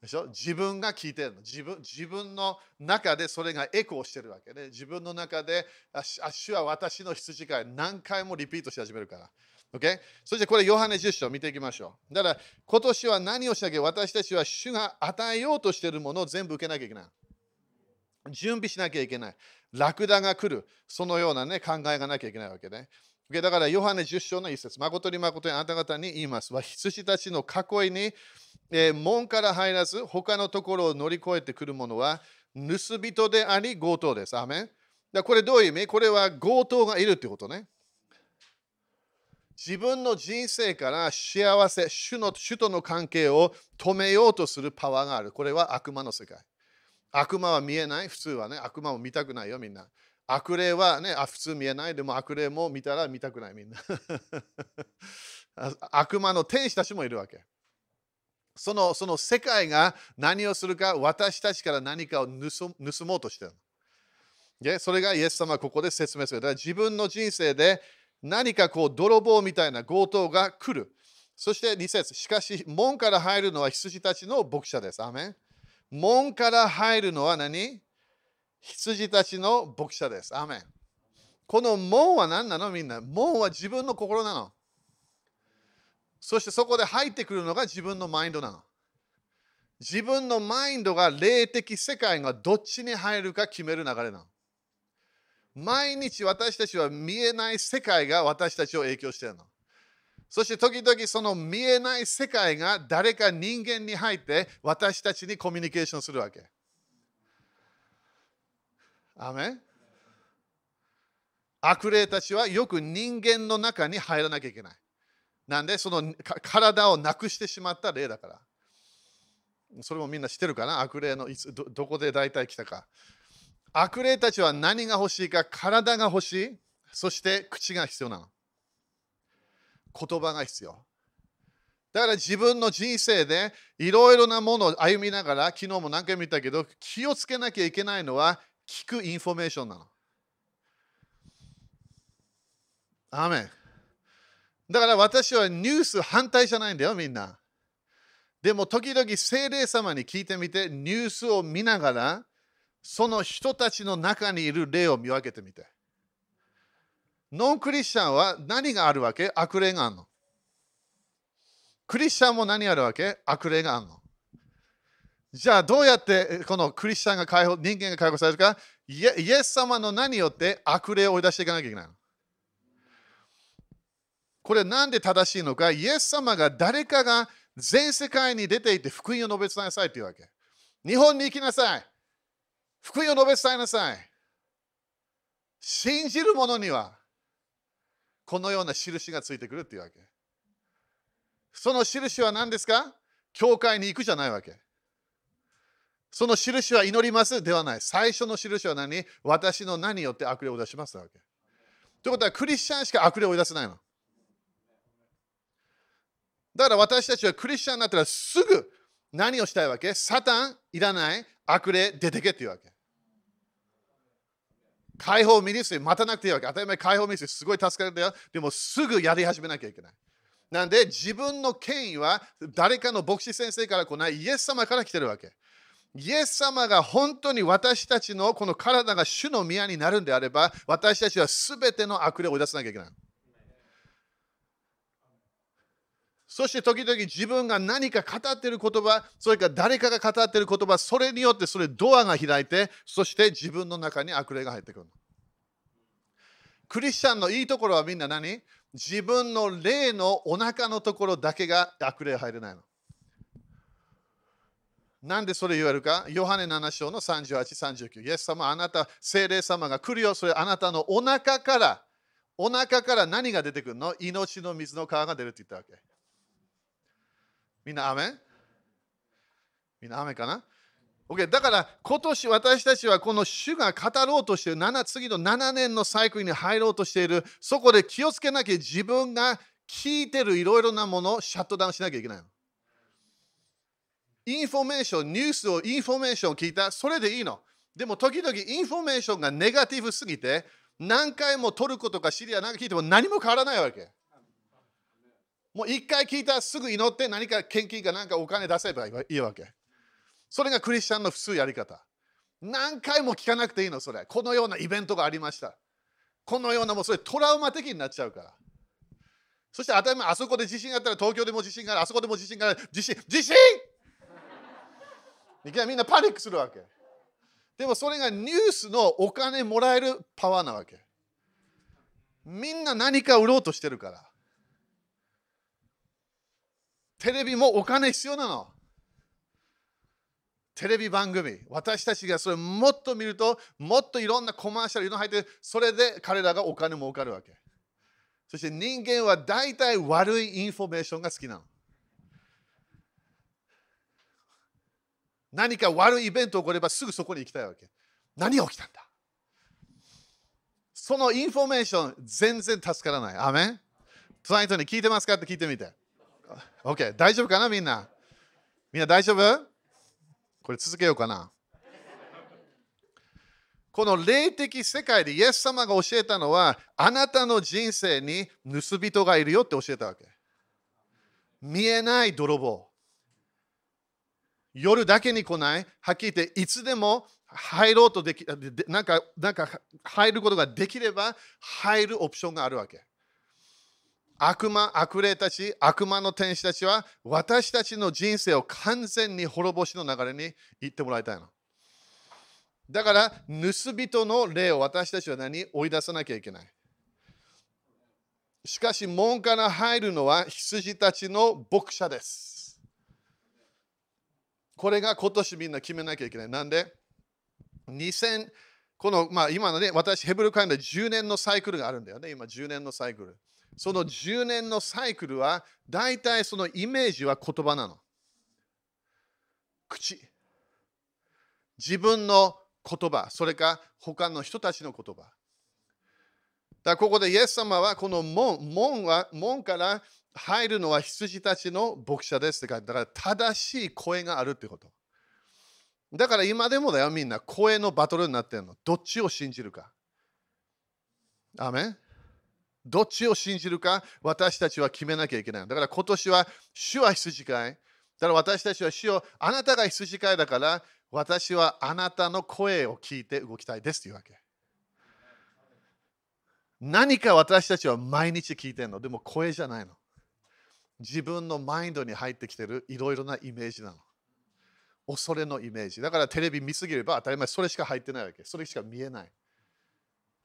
でしょ？自分が聞いてるの自分。自分の中でそれがエコーしてるわけで、ね、自分の中で、あ主は私の羊飼い何回もリピートし始めるから。Okay? そしてこれ、ヨハネ10章見ていきましょう。だから、今年は何をしなきゃ私たちは主が与えようとしているものを全部受けなきゃいけない。準備しなきゃいけない。ラクダが来る。そのような、ね、考えがなきゃいけないわけね。だから、ヨハネ10章の一節。誠に誠にあなた方に言いますは。羊たちの囲いに、えー、門から入らず、他のところを乗り越えてくる者は、盗人であり、強盗です。アメンだこれどういう意味？これは強盗がいるってことね。自分の人生から幸せ、主の主との関係を止めようとするパワーがある。これは悪魔の世界。悪魔は見えない？普通はね、悪魔も見たくないよ、みんな。悪霊はね、あ普通見えない？でも悪霊も見たら見たくない、みんな。悪魔の天使たちもいるわけ。そのその世界が何をするか、私たちから何かを盗もうとしてる。でそれがイエス様はここで説明する。だから自分の人生で何かこう泥棒みたいな強盗が来る。そして2節しかし門から入るのは羊たちの牧者です。アメン門から入るのは何？羊たちの牧者です。アメンこの門は何なの？みんな。門は自分の心なの。そしてそこで入ってくるのが自分のマインドなの。自分のマインドが霊的世界がどっちに入るか決める流れなの。毎日私たちは見えない世界が私たちを影響してるの。そして時々その見えない世界が誰か人間に入って私たちにコミュニケーションするわけ。アメ悪霊たちはよく人間の中に入らなきゃいけない。なんで？その体をなくしてしまった霊だから。それもみんな知ってるかな？悪霊のいつどどこで大体来たか。悪霊たちは何が欲しいか？体が欲しい。そして口が必要なの。言葉が必要。だから自分の人生でいろいろなものを歩みながら、昨日も何回も言ったけど、気をつけなきゃいけないのは聞くインフォメーションなの。アメン。だから私はニュース反対じゃないんだよ、みんな。でも時々聖霊様に聞いてみて、ニュースを見ながら、その人たちの中にいる霊を見分けてみて。ノンクリスチャンは何があるわけ？悪霊があるの。クリスチャンも何あるわけ？悪霊があるの。じゃあどうやってこのクリスチャンが解放、人間が解放されるか？イエス様の何によって悪霊を追い出していかなきゃいけないの。これなんで正しいのか？イエス様が誰かが全世界に出ていて福音を述べ伝えなさいというわけ。日本に行きなさい。福音を述べ伝えなさい。信じる者にはこのような印がついてくるというわけ。その印は何ですか？教会に行くじゃないわけ。その印は祈りますではない。最初の印は何？私の名によって悪霊を出しますわけ。ということはクリスチャンしか悪霊を追い出せないの。だから私たちはクリスチャンになったらすぐ何をしたいわけ？サタンいらない悪霊出てけっていうわけ。解放ミニストリー待たなくていいわけ。当たり前解放ミニストリーすごい助かるんだよ。でもすぐやり始めなきゃいけない。なんで自分の権威は誰かの牧師先生から来ないイエス様から来てるわけ。イエス様が本当に私たちのこの体が主の宮になるんであれば私たちは全ての悪霊を追い出さなきゃいけない。そして時々自分が何か語っている言葉、それから誰かが語っている言葉、それによってそれドアが開いて、そして自分の中に悪霊が入ってくる。クリスチャンのいいところはみんな何？自分の霊のお腹のところだけが悪霊入れないの。なんでそれ言えるか？ヨハネ7章の38、39。イエス様、あなた、精霊様が来るよ。それあなたのお腹から、お腹から何が出てくるの？命の水の川が出るって言ったわけ。みんな、アメみんな、アメかな ?OK。だから、今年私たちはこの主が語ろうとしている7、次の7年のサイクルに入ろうとしている、そこで気をつけなきゃ自分が聞いてるいろいろなものをシャットダウンしなきゃいけないの。インフォメーション、ニュースをインフォメーションを聞いた、それでいいの。でも時々インフォメーションがネガティブすぎて、何回もトルコとかシリアなんか聞いても何も変わらないわけ。もう一回聞いたらすぐ祈って何か献金か何かお金出せばいいわけ。それがクリスチャンの普通やり方。何回も聞かなくていいの、それ。このようなイベントがありました。このようなもうそれトラウマ的になっちゃうから。そして当たり前、あそこで地震があったら東京でも地震がある、あそこでも地震がある、地震、地震いきなりみんなパニックするわけ。でもそれがニュースのお金もらえるパワーなわけ。みんな何か売ろうとしてるから。テレビもお金必要なの。テレビ番組、私たちがそれもっと見ると、もっといろんなコマーシャル、いろんな入ってそれで彼らがお金儲かるわけ。そして人間は大体悪いインフォメーションが好きなの。何か悪いイベント起こればすぐそこに行きたいわけ。何が起きたんだそのインフォメーション全然助からない。アメン隣人に聞いてますか？って聞いてみて。OK、大丈夫かなみんな？みんな大丈夫？これ続けようかな。この霊的世界でイエス様が教えたのは、あなたの人生に盗人がいるよって教えたわけ。見えない泥棒。夜だけに来ない、はっきり言って、いつでも入ろうとでき、なんか、なんか入ることができれば、入るオプションがあるわけ。悪魔、悪霊たち、悪魔の天使たちは私たちの人生を完全に滅ぼしの流れに行ってもらいたいの。だから、盗人の霊を私たちは何？追い出さなきゃいけない。しかし、門から入るのは羊たちの牧者です。これが今年みんな決めなきゃいけない。なんで ?2000、この、まあ、今のね、私、ヘブルカインで10年のサイクルがあるんだよね。今、10年のサイクル。その10年のサイクルは大体そのイメージは言葉なの。口。自分の言葉、それか他の人たちの言葉。だここでイエス様はこの門門は門から入るのは羊たちの牧者ですって書いてだから正しい声があるってこと。だから今でもだよみんな声のバトルになってるの。どっちを信じるか。アメどっちを信じるか私たちは決めなきゃいけない。だから今年は主は羊飼い。だから私たちは主をあなたが羊飼いだから私はあなたの声を聞いて動きたいですというわけ。何か私たちは毎日聞いてるの。でも声じゃないの。自分のマインドに入ってきてるいろいろなイメージなの。恐れのイメージ。だからテレビ見すぎれば当たり前それしか入ってないわけ。それしか見えない。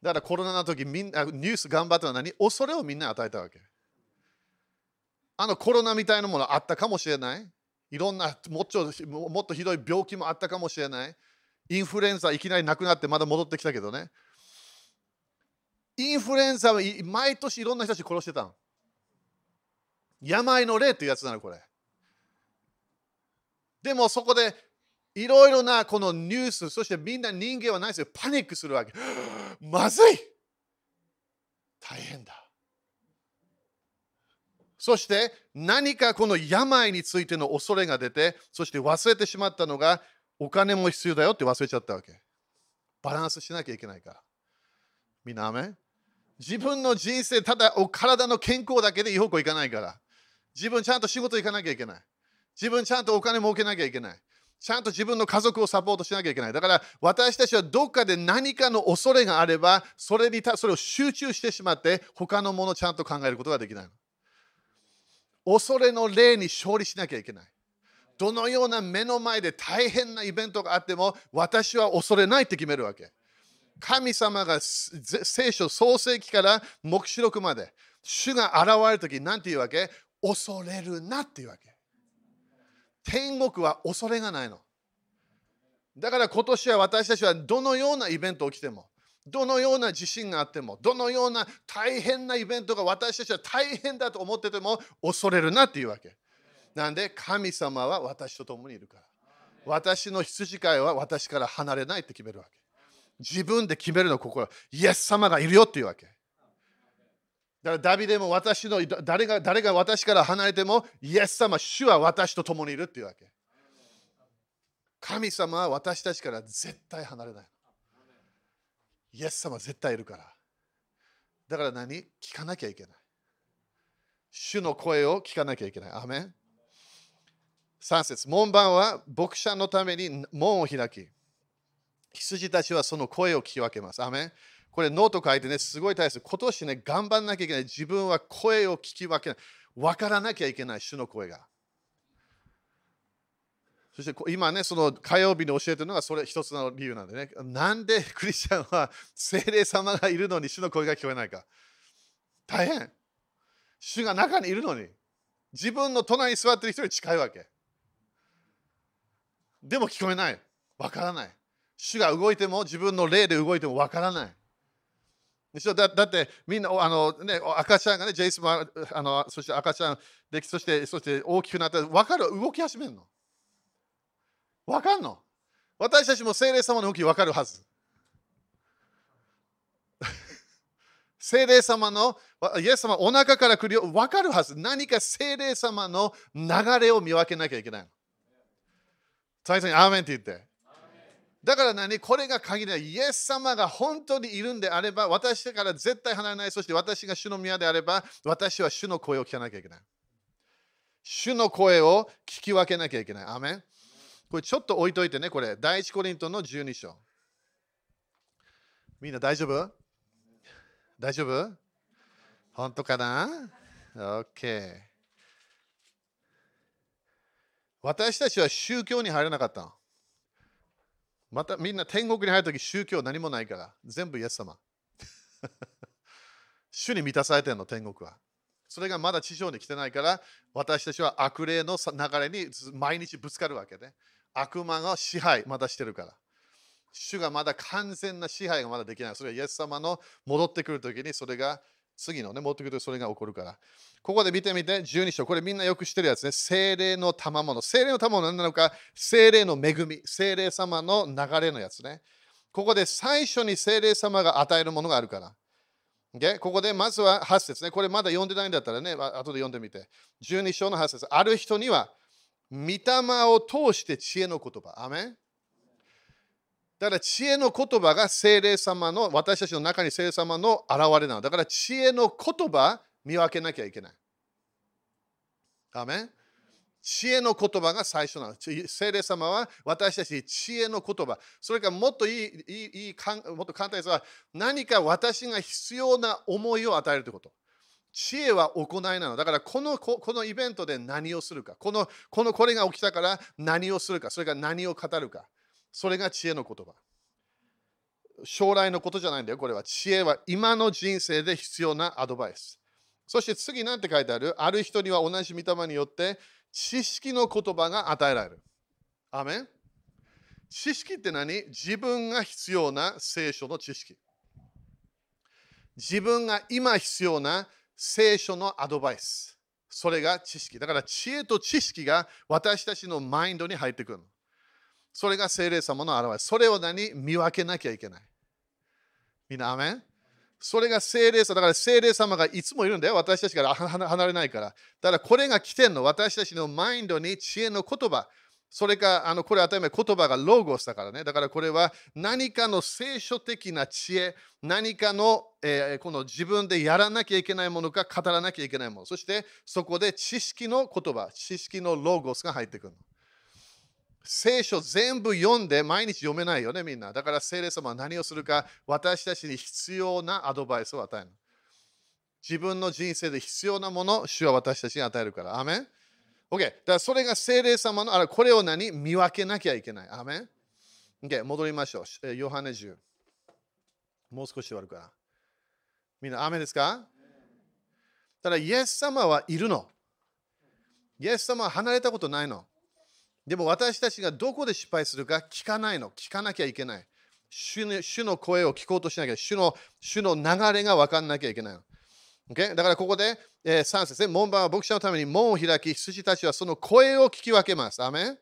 だからコロナの時みんなニュース頑張ったのは何恐れをみんな与えたわけ。あのコロナみたいなものあったかもしれない？いろんなもっともっとひどい病気もあったかもしれない？インフルエンザいきなりなくなってまだ戻ってきたけどね。インフルエンザは毎年いろんな人たち殺してたの。病の霊っていうやつなの、これ。でもそこでいろいろなこのニュース、そしてみんな人間は何せパニックするわけ。まずい大変だ。そして何かこの病についての恐れが出て、そして忘れてしまったのがお金も必要だよって忘れちゃったわけ。バランスしなきゃいけないから。みんなあめ自分の人生、ただお体の健康だけでいい方向いかないから。自分ちゃんと仕事行かなきゃいけない。自分ちゃんとお金儲けなきゃいけない。ちゃんと自分の家族をサポートしなきゃいけない。だから私たちはどっかで何かの恐れがあれば、それにそれを集中してしまって、他のものをちゃんと考えることができない。恐れの霊に勝利しなきゃいけない。どのような目の前で大変なイベントがあっても、私は恐れないって決めるわけ。神様が聖書創世記から黙示録まで、主が現れるとき何て言うわけ？恐れるなっていうわけ。天国は恐れがないの。だから今年は私たちはどのようなイベント起きても、どのような地震があっても、どのような大変なイベントが私たちは大変だと思ってても恐れるなっていうわけ。なんで神様は私と共にいるから。私の羊飼いは私から離れないって決めるわけ。自分で決めるの心。イエス様がいるよっていうわけ。だからダビデも私の誰が誰が私から離れても、イエス様、主は私と共にいるっていうわけ。神様は私たちから絶対離れない。イエス様は絶対いるから。だから何？聞かなきゃいけない。主の声を聞かなきゃいけない。アメン3節門番は牧者のために門を開き、羊たちはその声を聞き分けます。アメンこれノート書いてね、すごい大切。今年ね、頑張らなきゃいけない。自分は声を聞き分けない。分からなきゃいけない、主の声が。そして今ね、その火曜日に教えてるのがそれ一つの理由なんでね。なんで クリスチャンは精霊様がいるのに主の声が聞こえないか。大変。主が中にいるのに。自分の隣に座ってる人に近いわけ。でも聞こえない。わからない。主が動いても自分の霊で動いてもわからない。でしょだだってみんなあの、ね、赤ちゃんがね、ジェイスもあのそして赤ちゃんできそしてそして大きくなったら分かる？動き始めるの。分かんの？私たちも精霊様の動き分かるはず。精霊様のイエス様お腹から来るよ分かるはず。何か精霊様の流れを見分けなきゃいけないの。最初にアーメンって言って。だから何？これが限りない。イエス様が本当にいるんであれば、私から絶対離れない。そして私が主の宮であれば、私は主の声を聞かなきゃいけない。主の声を聞き分けなきゃいけない。アメンこれちょっと置いといてね、これ。第一コリントの12章。みんな大丈夫？大丈夫？本当かな ?OK。私たちは宗教に入らなかったの。またみんな天国に入るとき宗教何もないから、全部イエス様。主に満たされてるの、天国は。それがまだ地上に来てないから、私たちは悪霊の流れに毎日ぶつかるわけで、ね。悪魔が支配まだしてるから。主がまだ完全な支配がまだできない。それはイエス様の戻ってくるときにそれが次のね、持ってくるとそれが起こるから。ここで見てみて、12章。これみんなよく知ってるやつね。精霊の賜物。精霊の賜物は何なのか精霊の恵み。精霊様の流れのやつね。ここで最初に精霊様が与えるものがあるから。o ここでまずは8節ね。これまだ読んでないんだったらね、後で読んでみて。12章の8節ある人には、御霊を通して知恵の言葉。アメだから知恵の言葉が精霊様の、私たちの中に精霊様の現れなの。だから知恵の言葉見分けなきゃいけない。アメン？知恵の言葉が最初なの。聖霊様は私たちに知恵の言葉。それからもっといい、いいいいもっと簡単ですが、何か私が必要な思いを与えるということ。知恵は行いなの。だからこのこのイベントで何をするかこの。このこれが起きたから何をするか。それから何を語るか。それが知恵の言葉。将来のことじゃないんだよ。これは知恵は今の人生で必要なアドバイス。そして次何て書いてある？ある人には同じ御霊によって知識の言葉が与えられる。アメン？知識って何？自分が必要な聖書の知識。自分が今必要な聖書のアドバイス。それが知識。だから知恵と知識が私たちのマインドに入ってくる。それが聖霊様の表れ。それを何？見分けなきゃいけない。みんな、アメン？それが聖霊様。だから聖霊様がいつもいるんだよ。私たちから離れないから。だからこれが来てんの。私たちのマインドに知恵の言葉。それか、あのこれ当たり前言葉がロゴスだからね。だからこれは何かの聖書的な知恵、何かの、えー、この自分でやらなきゃいけないものか語らなきゃいけないもの。そしてそこで知識の言葉、知識のロゴスが入ってくる。聖書全部読んで毎日読めないよね、みんな。だから聖霊様は何をするか、私たちに必要なアドバイスを与える。自分の人生で必要なもの、主は私たちに与えるから。アメン ?OK。だからそれが聖霊様の、あれこれを何？見分けなきゃいけない。アメン ?OK。戻りましょう。ヨハネ10。もう少し終わるから。みんな、雨ですか？ただ、イエス様はいるの。イエス様は離れたことないの。でも私たちがどこで失敗するか聞かないの。聞かなきゃいけない。主の主の声を聞こうとしなきゃ主の主の流れが分かんなきゃいけないの。Okay? だからここで、えー、3節ね、門番は牧者のために門を開き、羊たちはその声を聞き分けます。アメ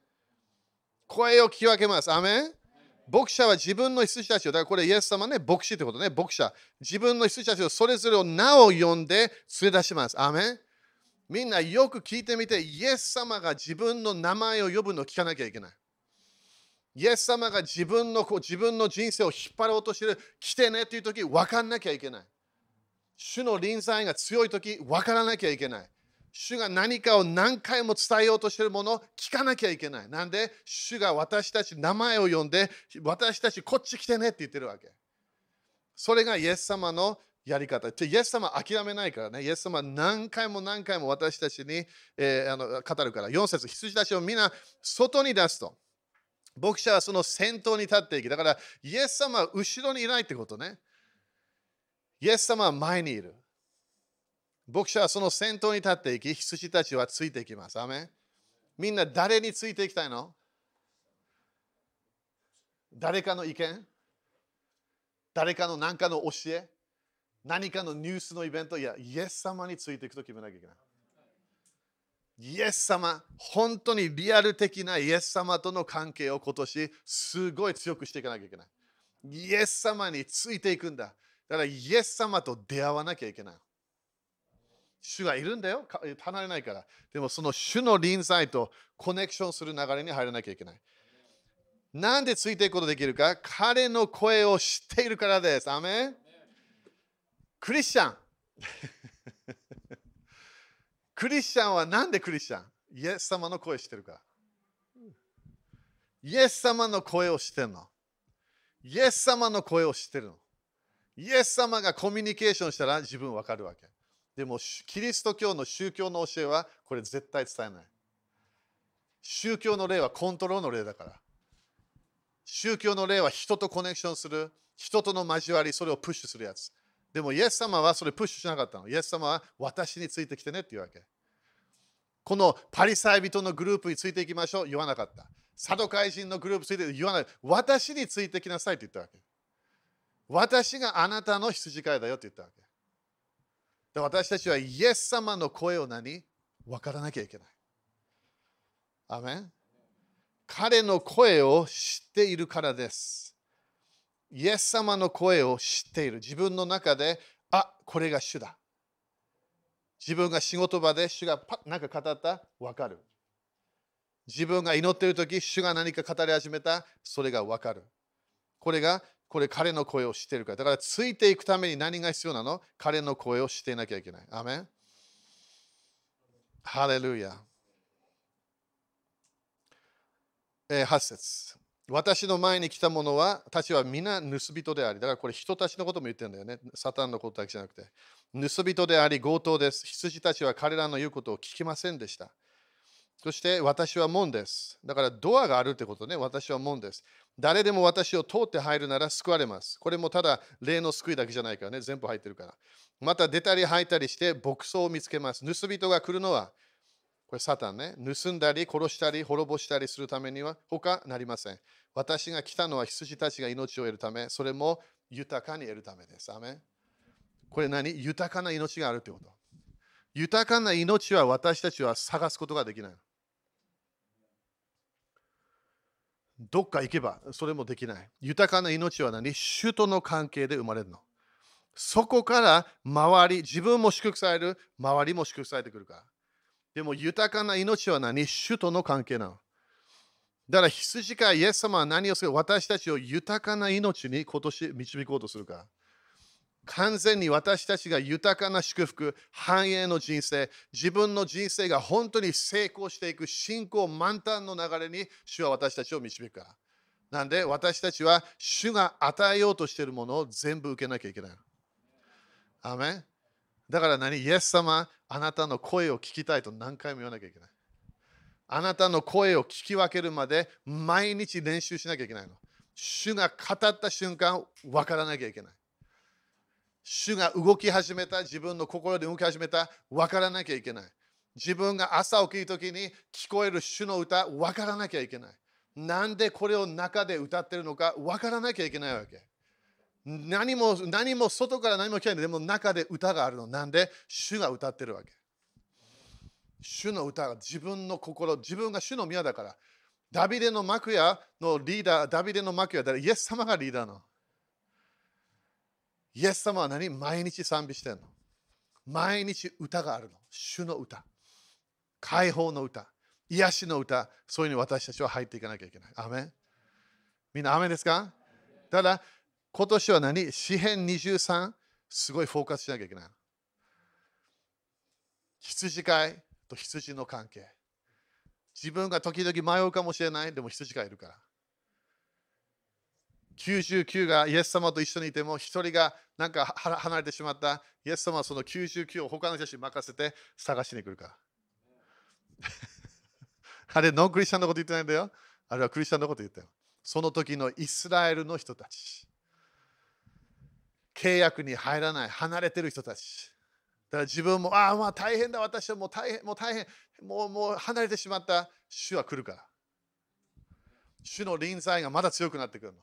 声を聞き分けます。アメ牧者は自分の羊たちを、だからこれイエス様ね、牧師ってことね、牧者。自分の羊たちをそれぞれを名を呼んで連れ出します。アメみんなよく聞いてみて、イエス様が自分の名前を呼ぶのを聞かなきゃいけない。イエス様が自分の自分の人生を引っ張ろうとしてる、来てねっていう時、分かんなきゃいけない。主の臨在が強い時、分からなきゃいけない。主が何かを何回も伝えようとしているものを聞かなきゃいけない。なんで、主が私たち名前を呼んで、私たちこっち来てねって言ってるわけ。それがイエス様のやり方。イエス様は諦めないからね。イエス様は何回も何回も私たちに、えー、あの語るから。4節羊たちを皆外に出すと。牧者はその先頭に立っていき。だから、イエス様は後ろにいないってことね。イエス様は前にいる。牧者はその先頭に立っていき、羊たちはついていきます。アメみんな誰についていきたいの？誰かの意見？誰かの何かの教え？何かのニュースのイベント、いや、イエス様についていくと決めなきゃいけない。イエス様、本当にリアル的なイエス様との関係を今年すごい強くしていかなきゃいけない。イエス様についていくんだ。だからイエス様と出会わなきゃいけない。主がいるんだよ。離れないから。でもその主の臨在とコネクションする流れに入らなきゃいけない。なんでついていくことできるか？彼の声を知っているからです。アメンクリスチャン。クリスチャンはなんでクリスチャン？イエス様の声してるか？らイエス様の声をしてるの？イエス様の声を知ってるの？イエス様がコミュニケーションしたら自分わかるわけ。でもキリスト教の宗教の教えはこれ絶対伝えない。宗教の例はコントロールの例だから。宗教の例は人とコネクションする。人との交わりそれをプッシュするやつ。でもイエス様はそれプッシュしなかったの。イエス様は私についてきてねっていうわけ。このパリサイ人のグループについていきましょう言わなかった。サドカイ人のグループについて言わない。私についてきなさいって言ったわけ。私があなたの羊飼いだよって言ったわけ。で私たちはイエス様の声を何？分からなきゃいけない。アメン彼の声を知っているからです。イエス様の声を知っている。自分の中で、あこれが主だ。自分が仕事場で主がパッ何か語った？わかる。自分が祈っているとき、主が何か語り始めた？それがわかる。これが、これ彼の声を知っているから。だからついていくために何が必要なの？彼の声を知っていなきゃいけない。アメンハレルヤ。えー、8節私の前に来た者は、たちは皆盗人であり、だからこれ人たちのことも言ってるんだよね。サタンのことだけじゃなくて。盗人であり、強盗です。羊たちは彼らの言うことを聞きませんでした。そして私は門です。だからドアがあるってことね。私は門です。誰でも私を通って入るなら救われます。これもただ霊の救いだけじゃないからね。全部入ってるから。また出たり入ったりして牧草を見つけます。盗人が来るのは、これサタンね。盗んだり殺したり滅ぼしたりするためには他なりません。私が来たのは羊たちが命を得るため、それも豊かに得るためです。アメこれ何？豊かな命があるってこと。豊かな命は私たちは探すことができない。どっか行けばそれもできない。豊かな命は何？主との関係で生まれるの。そこから周り、自分も祝福される、周りも祝福されてくるから。でも豊かな命は何？主との関係なの。だから羊かイエス様は何をする私たちを豊かな命に今年導こうとするか。完全に私たちが豊かな祝福、繁栄の人生、自分の人生が本当に成功していく信仰満タンの流れに主は私たちを導くか。なんで私たちは主が与えようとしているものを全部受けなきゃいけない。アメだから何？イエス様、あなたの声を聞きたいと何回も言わなきゃいけない。あなたの声を聞き分けるまで毎日練習しなきゃいけないの。主が語った瞬間、分からなきゃいけない。主が動き始めた、自分の心で動き始めた、分からなきゃいけない。自分が朝起きるときに聞こえる主の歌、分からなきゃいけない。なんでこれを中で歌ってるのか分からなきゃいけないわけ。何も何も外から何も聞かないでも中で歌があるの。なんで？主が歌ってるわけ。主の歌が自分の心、自分が主の宮だから。ダビデの幕屋のリーダー、ダビデの幕屋だイエス様がリーダーの。イエス様は何？毎日賛美してるの。毎日歌があるの。主の歌。解放の歌。癒しの歌。そういうに私たちは入っていかなきゃいけない。アメみんなアメですか？ただ、今年は何？詩編23、すごいフォーカスしなきゃいけない。羊飼いと羊の関係。自分が時々迷うかもしれない。でも羊がいいるから。99がイエス様と一緒にいても、1人がなんか離れてしまった。イエス様はその99を他の人に任せて探しに来るから。あれ、ノンクリスチャンのこと言ってないんだよ。あれはクリスチャンのこと言ったよ。その時のイスラエルの人たち。契約に入らない、離れてる人たち。だから自分も、ああ、まあ大変だ、私はもう大変、もう大変、もうもう離れてしまった。主は来るから。主の臨在がまだ強くなってくるの。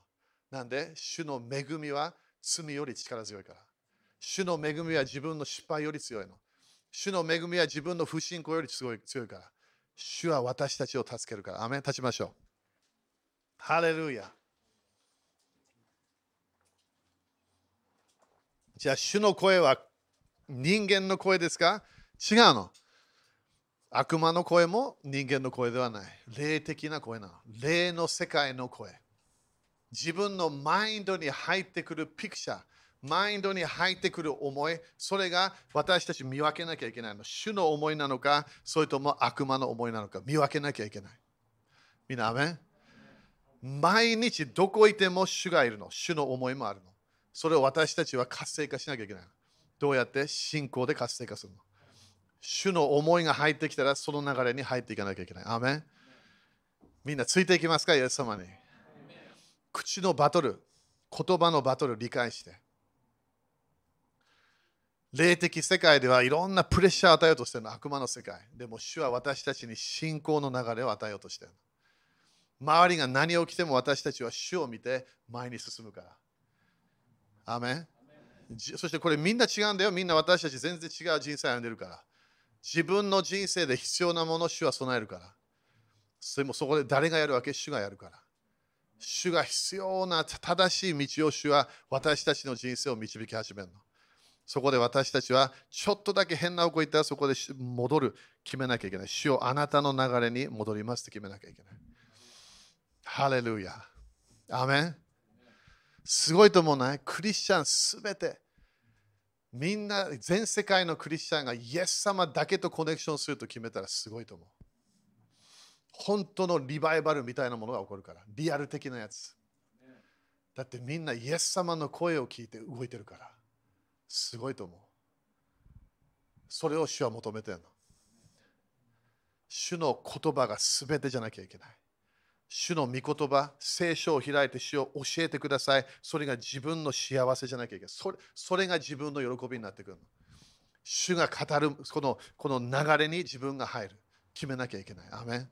なんで、主の恵みは罪より力強いから。主の恵みは自分の失敗より強いの。主の恵みは自分の不信仰より強いから。主は私たちを助けるから。アメン立ちましょう。ハレルヤ。じゃあ、主の声は人間の声ですか？違うの。悪魔の声も人間の声ではない。霊的な声なの。霊の世界の声。自分のマインドに入ってくるピクチャー、マインドに入ってくる思い、それが私たち見分けなきゃいけないの。主の思いなのか、それとも悪魔の思いなのか、見分けなきゃいけない。みんな、アメ毎日どこいても主がいるの。主の思いもあるの。それを私たちは活性化しなきゃいけない。どうやって？信仰で活性化するの主の思いが入ってきたらその流れに入っていかなきゃいけない。アメンみんなついていきますか、イエス様に。口のバトル、言葉のバトル理解して。霊的世界ではいろんなプレッシャーを与えようとしているの悪魔の世界。でも主は私たちに信仰の流れを与えようとしている周りが何を起きても私たちは主を見て前に進むから。アメそしてこれみんな違うんだよ。みんな私たち全然違う人生を歩んでるから。自分の人生で必要なものを主は備えるから。それもそこで誰がやるわけ？主がやるから。主が必要な正しい道を主は私たちの人生を導き始めるの。そこで私たちはちょっとだけ変な方向行ったらそこで戻る、決めなきゃいけない。主をあなたの流れに戻りますって決めなきゃいけない。ハレルヤ。アメンすごいと思うないクリスチャンすべて。みんな、全世界のクリスチャンがイエス様だけとコネクションすると決めたらすごいと思う。本当のリバイバルみたいなものが起こるから。リアル的なやつ。だってみんなイエス様の声を聞いて動いてるから。すごいと思う。それを主は求めてるの。主の言葉が全てじゃなきゃいけない。主の御言葉、聖書を開いて主を教えてください。それが自分の幸せじゃなきゃいけない。それそれが自分の喜びになってくるの。主が語るこのこの流れに自分が入る。決めなきゃいけない。アメン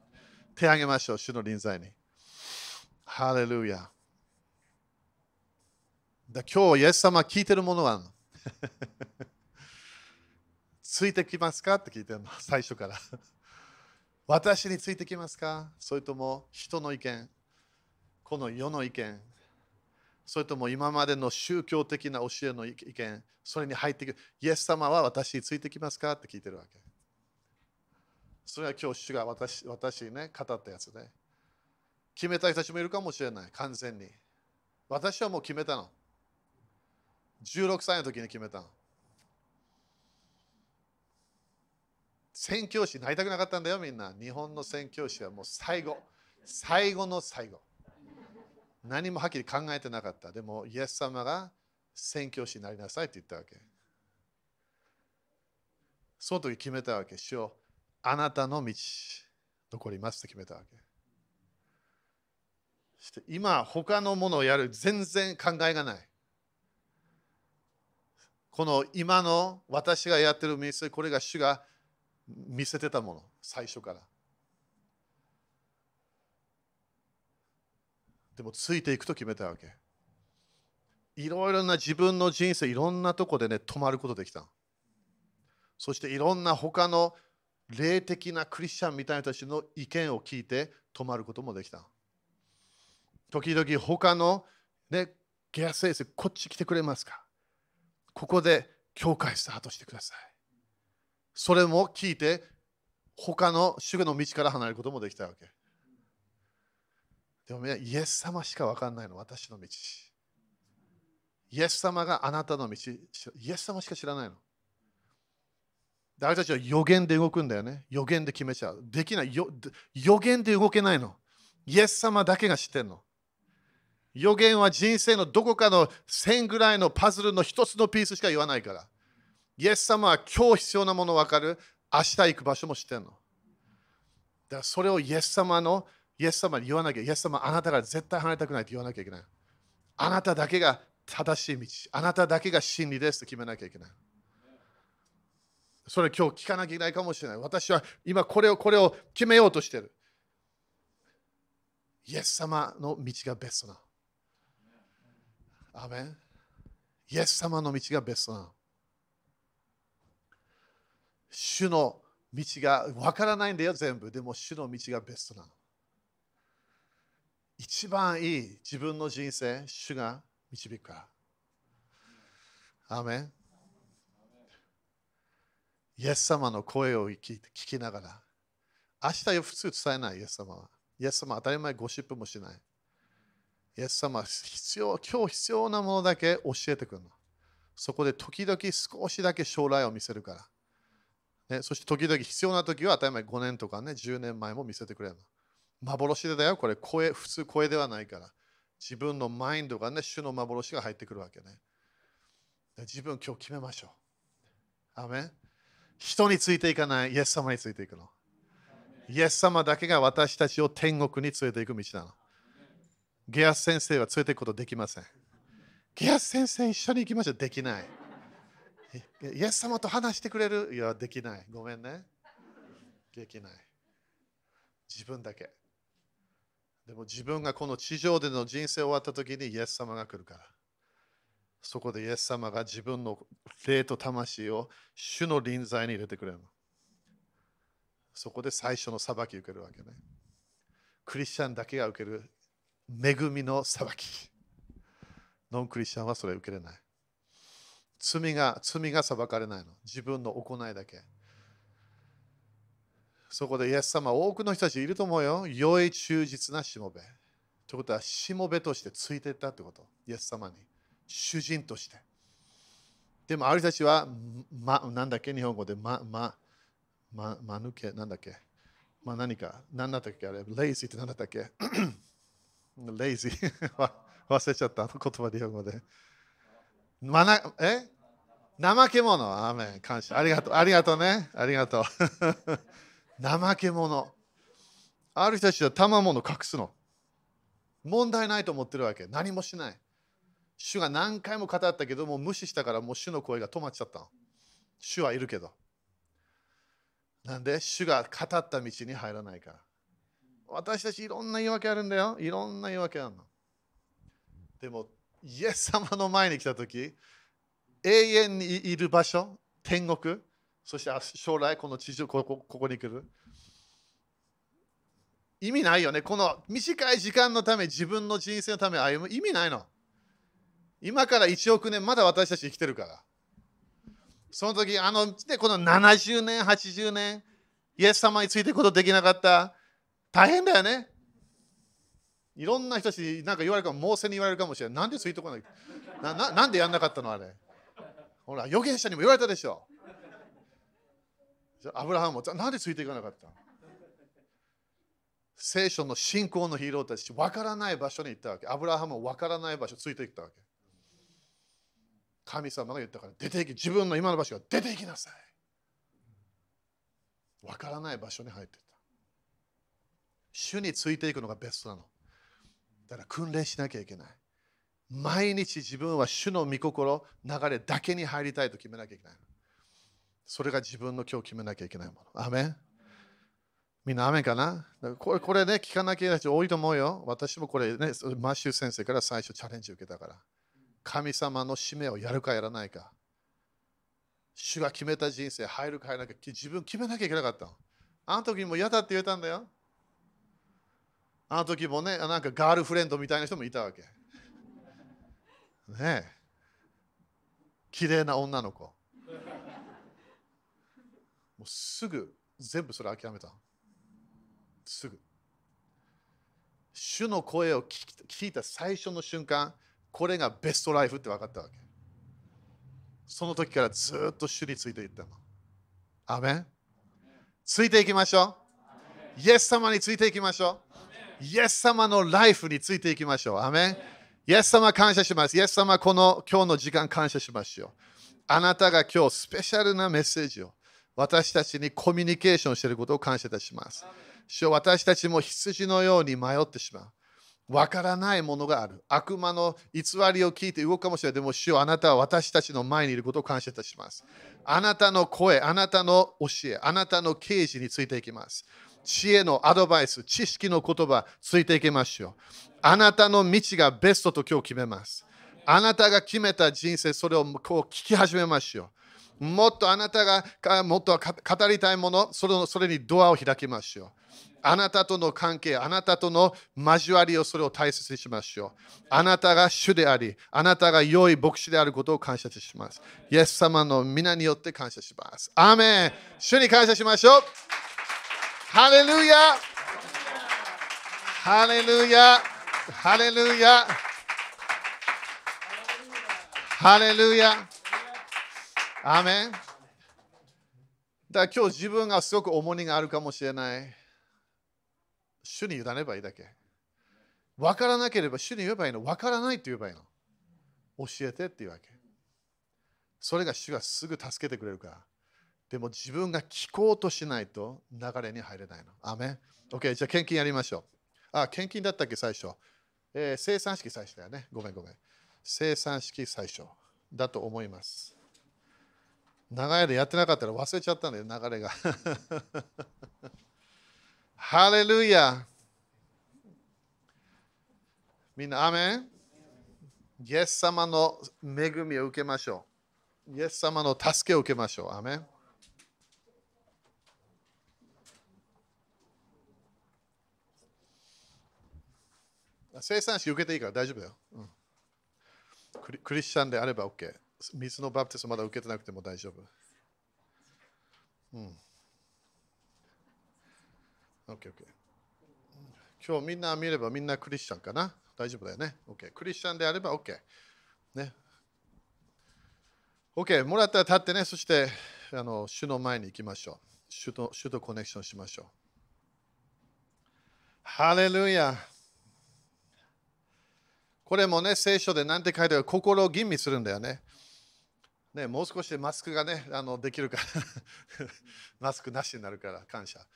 手を挙げましょう、主の臨在に。ハレルヤ。だ今日、イエス様聞いてるものは ついてきますか？って聞いてるの、最初から。私についてきますか？それとも人の意見？この世の意見？それとも今までの宗教的な教えの意見？それに入っていくる？イエス様は私についてきますか？って聞いてるわけ。それは今日主が私私にね語ったやつで。決めた人たちもいるかもしれない。完全に。私はもう決めたの。16歳の時に決めたの。宣教師になりたくなかったんだよみんな。日本の宣教師はもう最後。最後の最後。何もはっきり考えてなかった。でもイエス様が宣教師になりなさいって言ったわけ。その時決めたわけ。主よあなたの道残りますって決めたわけ。して今他のものをやる全然考えがない。この今の私がやってる店これが主が見せてたもの最初から。でもついていくと決めたわけ。いろいろな自分の人生いろんなとこでね止まることできたそしていろんな他の霊的なクリスチャンみたいな人たちの意見を聞いて止まることもできた時々他のねゲア先生こっち来てくれますか？ここで教会スタートしてください。それも聞いて他の主の道から離れることもできたわけ。でもイエス様しか分かんないの。私の道。イエス様があなたの道イエス様しか知らないの。誰たちは予言で動くんだよね。予言で決めちゃう。できない。予言で動けないの。イエス様だけが知ってんの。予言は人生のどこかの線ぐらいのパズルの一つのピースしか言わないから。イエス様は今日必要なもの分かる？明日行く場所も知ってんの。だからそれをイエス様の、イエス様に言わなきゃ、イエス様あなたが絶対離れたくないって言わなきゃいけない。あなただけが正しい道。あなただけが真理ですって決めなきゃいけない。それ今日聞かなきゃいけないかもしれない。私は今これをこれを決めようとしてる。イエス様の道がベストな。アメンイエス様の道がベストな。主の道がわからないんだよ、全部。でも主の道がベストなの。一番いい自分の人生、主が導くから。アメンイエス様の声を聞き聞きながら、明日よ普通伝えない、イエス様は。イエス様当たり前ゴシップもしない。イエス様必要、今日必要なものだけ教えてくるの。そこで時々少しだけ将来を見せるから。ね、そして時々必要な時は当たり前5年とかね10年前も見せてくれる。幻でだよ、これ声、普通声ではないから。自分のマインドがね、主の幻が入ってくるわけね。自分今日決めましょう。アメン人についていかない、イエス様についていくの。イエス様だけが私たちを天国に連れていく道なの。ゲアス先生は連れていくことできません。ゲアス先生一緒に行きましょう。できない。イエス様と話してくれる？いや、できない。ごめんね。できない。自分だけ。でも自分がこの地上での人生終わった時にイエス様が来るから。そこでイエス様が自分の霊と魂を主の臨在に入れてくれる。そこで最初の裁き受けるわけね。クリスチャンだけが受ける恵みの裁き。ノンクリスチャンはそれ受けれない。罪が罪が裁かれないの。自分の行いだけ。そこでイエス様、多くの人たちいると思うよ。良い忠実なしもべ。ということは、しもべとしてついていったってこと。イエス様に。主人として。でも、ある人たちは、ま、なんだっけ、日本語で、ま、ま、ま、まぬけ、なんだっけ？まあ何か、何だったっけあれ、レイジーって何だったっけ？レイジー 忘れちゃった、あの言葉で日本語で。まなえ？怠け者、アーメン、感謝。ありがとう、ありがとうね。ありがとう。怠け者。ある人たちは賜物隠すの。問題ないと思ってるわけ。何もしない。主が何回も語ったけども無視したからもう主の声が止まっちゃったの。主はいるけど。なんで？主が語った道に入らないから。私たちいろんな言い訳あるんだよ。いろんな言い訳あるの。でも、イエス様の前に来たとき、永遠にいる場所、天国、そして将来この地上ここここに来る。意味ないよね。この短い時間のため、自分の人生のため歩む意味ないの。今から1億年、まだ私たち生きてるから。その時、あの、でこの70年、80年、イエス様についていくことできなかった。大変だよね。いろんな人たちに何か言われるかも、猛省に言われるかもしれない。なんでついてこないなななんでやんなかったの？あれ。ほら、預言者にも言われたでしょ。アブラハムもなんでついていかなかった聖書の信仰のヒーローたち、わからない場所に行ったわけ。アブラハムもわからない場所ついていったわけ。神様が言ったから、出ていき、自分の今の場所が出ていきなさい。わからない場所に入っていった。主についていくのがベストなの。だから訓練しなきゃいけない。毎日自分は主の御心、流れだけに入りたいと決めなきゃいけない。それが自分の今日決めなきゃいけないもの。アメンみんな雨かな？これこれね、聞かなきゃいけない人多いと思うよ。私もこれね、マッシュ先生から最初チャレンジ受けたから。神様の使命をやるかやらないか。主が決めた人生入るか入らないか自分決めなきゃいけなかったあの時にも嫌だって言えたんだよ。あの時もね、なんかガールフレンドみたいな人もいたわけ。ねえ。綺麗な女の子。もうすぐ全部それ諦めた。すぐ。主の声を聞いた最初の瞬間、これがベストライフって分かったわけ。その時からずっと主についていったの。アメンついていきましょう。イエス様についていきましょう。イエス様のライフについていきましょう。アメンイエス様感謝します。イエス様この今日の時間感謝しましょう。あなたが今日スペシャルなメッセージを私たちにコミュニケーションしていることを感謝いたします。主よ私たちも羊のように迷ってしまう。わからないものがある。悪魔の偽りを聞いて動くかもしれない。でも、主よあなたは私たちの前にいることを感謝いたします。あなたの声、あなたの教え、あなたの啓示についていきます。知恵のアドバイス、知識の言葉、ついていきましょう。あなたの道がベストと今日決めます。あなたが決めた人生、それをこう聞き始めましょう。もっとあなたがもっと語りたいもの、それのそれにドアを開きましょう。あなたとの関係、あなたとの交わりをそれを大切にしましょう。あなたが主であり、あなたが良い牧師であることを感謝します。イエス様の皆によって感謝します。アーメン主に感謝しましょう。ハレルヤハレルヤハレルヤハレルヤアメンだから今日自分がすごく重荷があるかもしれない。主に委ねばいいだけ。分からなければ主に言えばいいの。分からないって言えばいいの。教えてっていうわけ。それが主がすぐ助けてくれるから。でも自分が聞こうとしないと流れに入れないの。アメン ?OK、じゃあ献金やりましょう。あ、献金だったっけ最初。えー、生産式最初だよね。ごめんごめん。生産式最初だと思います。長い間やってなかったら忘れちゃったんだよ、流れが。ハレルヤみんな、アメン？イエス様の恵みを受けましょう。イエス様の助けを受けましょう。アメン生産式受けていいから大丈夫だよ、うんクリ。クリスチャンであれば OK。水のバプテスまだ受けてなくても大丈夫。うん。OK, OK。今日みんな見ればみんなクリスチャンかな？大丈夫だよね。OK。クリスチャンであれば OK。ね。OK。もらったら立ってね。そして、あの主の前に行きましょう。主と主とコネクションしましょう。ハレルヤ。これもね、聖書で何て書いてあるか心を吟味するんだよね。ね、もう少しでマスクがね、あのできるから マスクなしになるから感謝。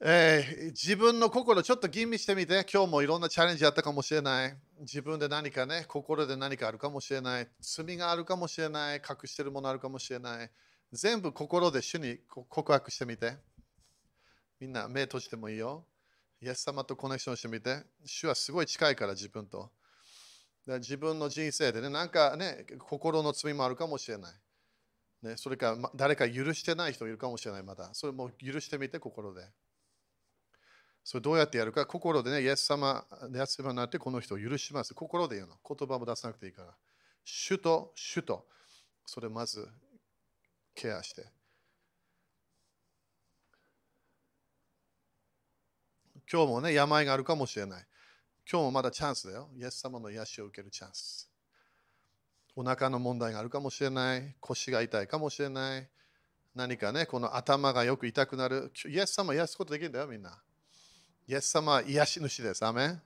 えー、自分の心ちょっと吟味してみて、今日もいろんなチャレンジあったかもしれない。自分で何かね、心で何かあるかもしれない。罪があるかもしれない。隠してるものあるかもしれない。全部心で主に告白してみて。みんな目閉じてもいいよ。イエス様とコネクションしてみて。主はすごい近いから自分と。自分の人生でね、なんかね、心の罪もあるかもしれない。ね、それか、誰か許してない人いるかもしれない、まだ。それも許してみて、心で。それどうやってやるか、心でね、イエス様、イエス様になってこの人を許します。心で言うの。言葉も出さなくていいから。主と主と、それまずケアして。今日もね、病があるかもしれない。今日もまだチャンスだよ。イエス様の癒しを受けるチャンス。お腹の問題があるかもしれない。腰が痛いかもしれない。何かね、この頭がよく痛くなる。イエス様癒すことできるんだよ、みんな。イエス様は癒し主です。アメン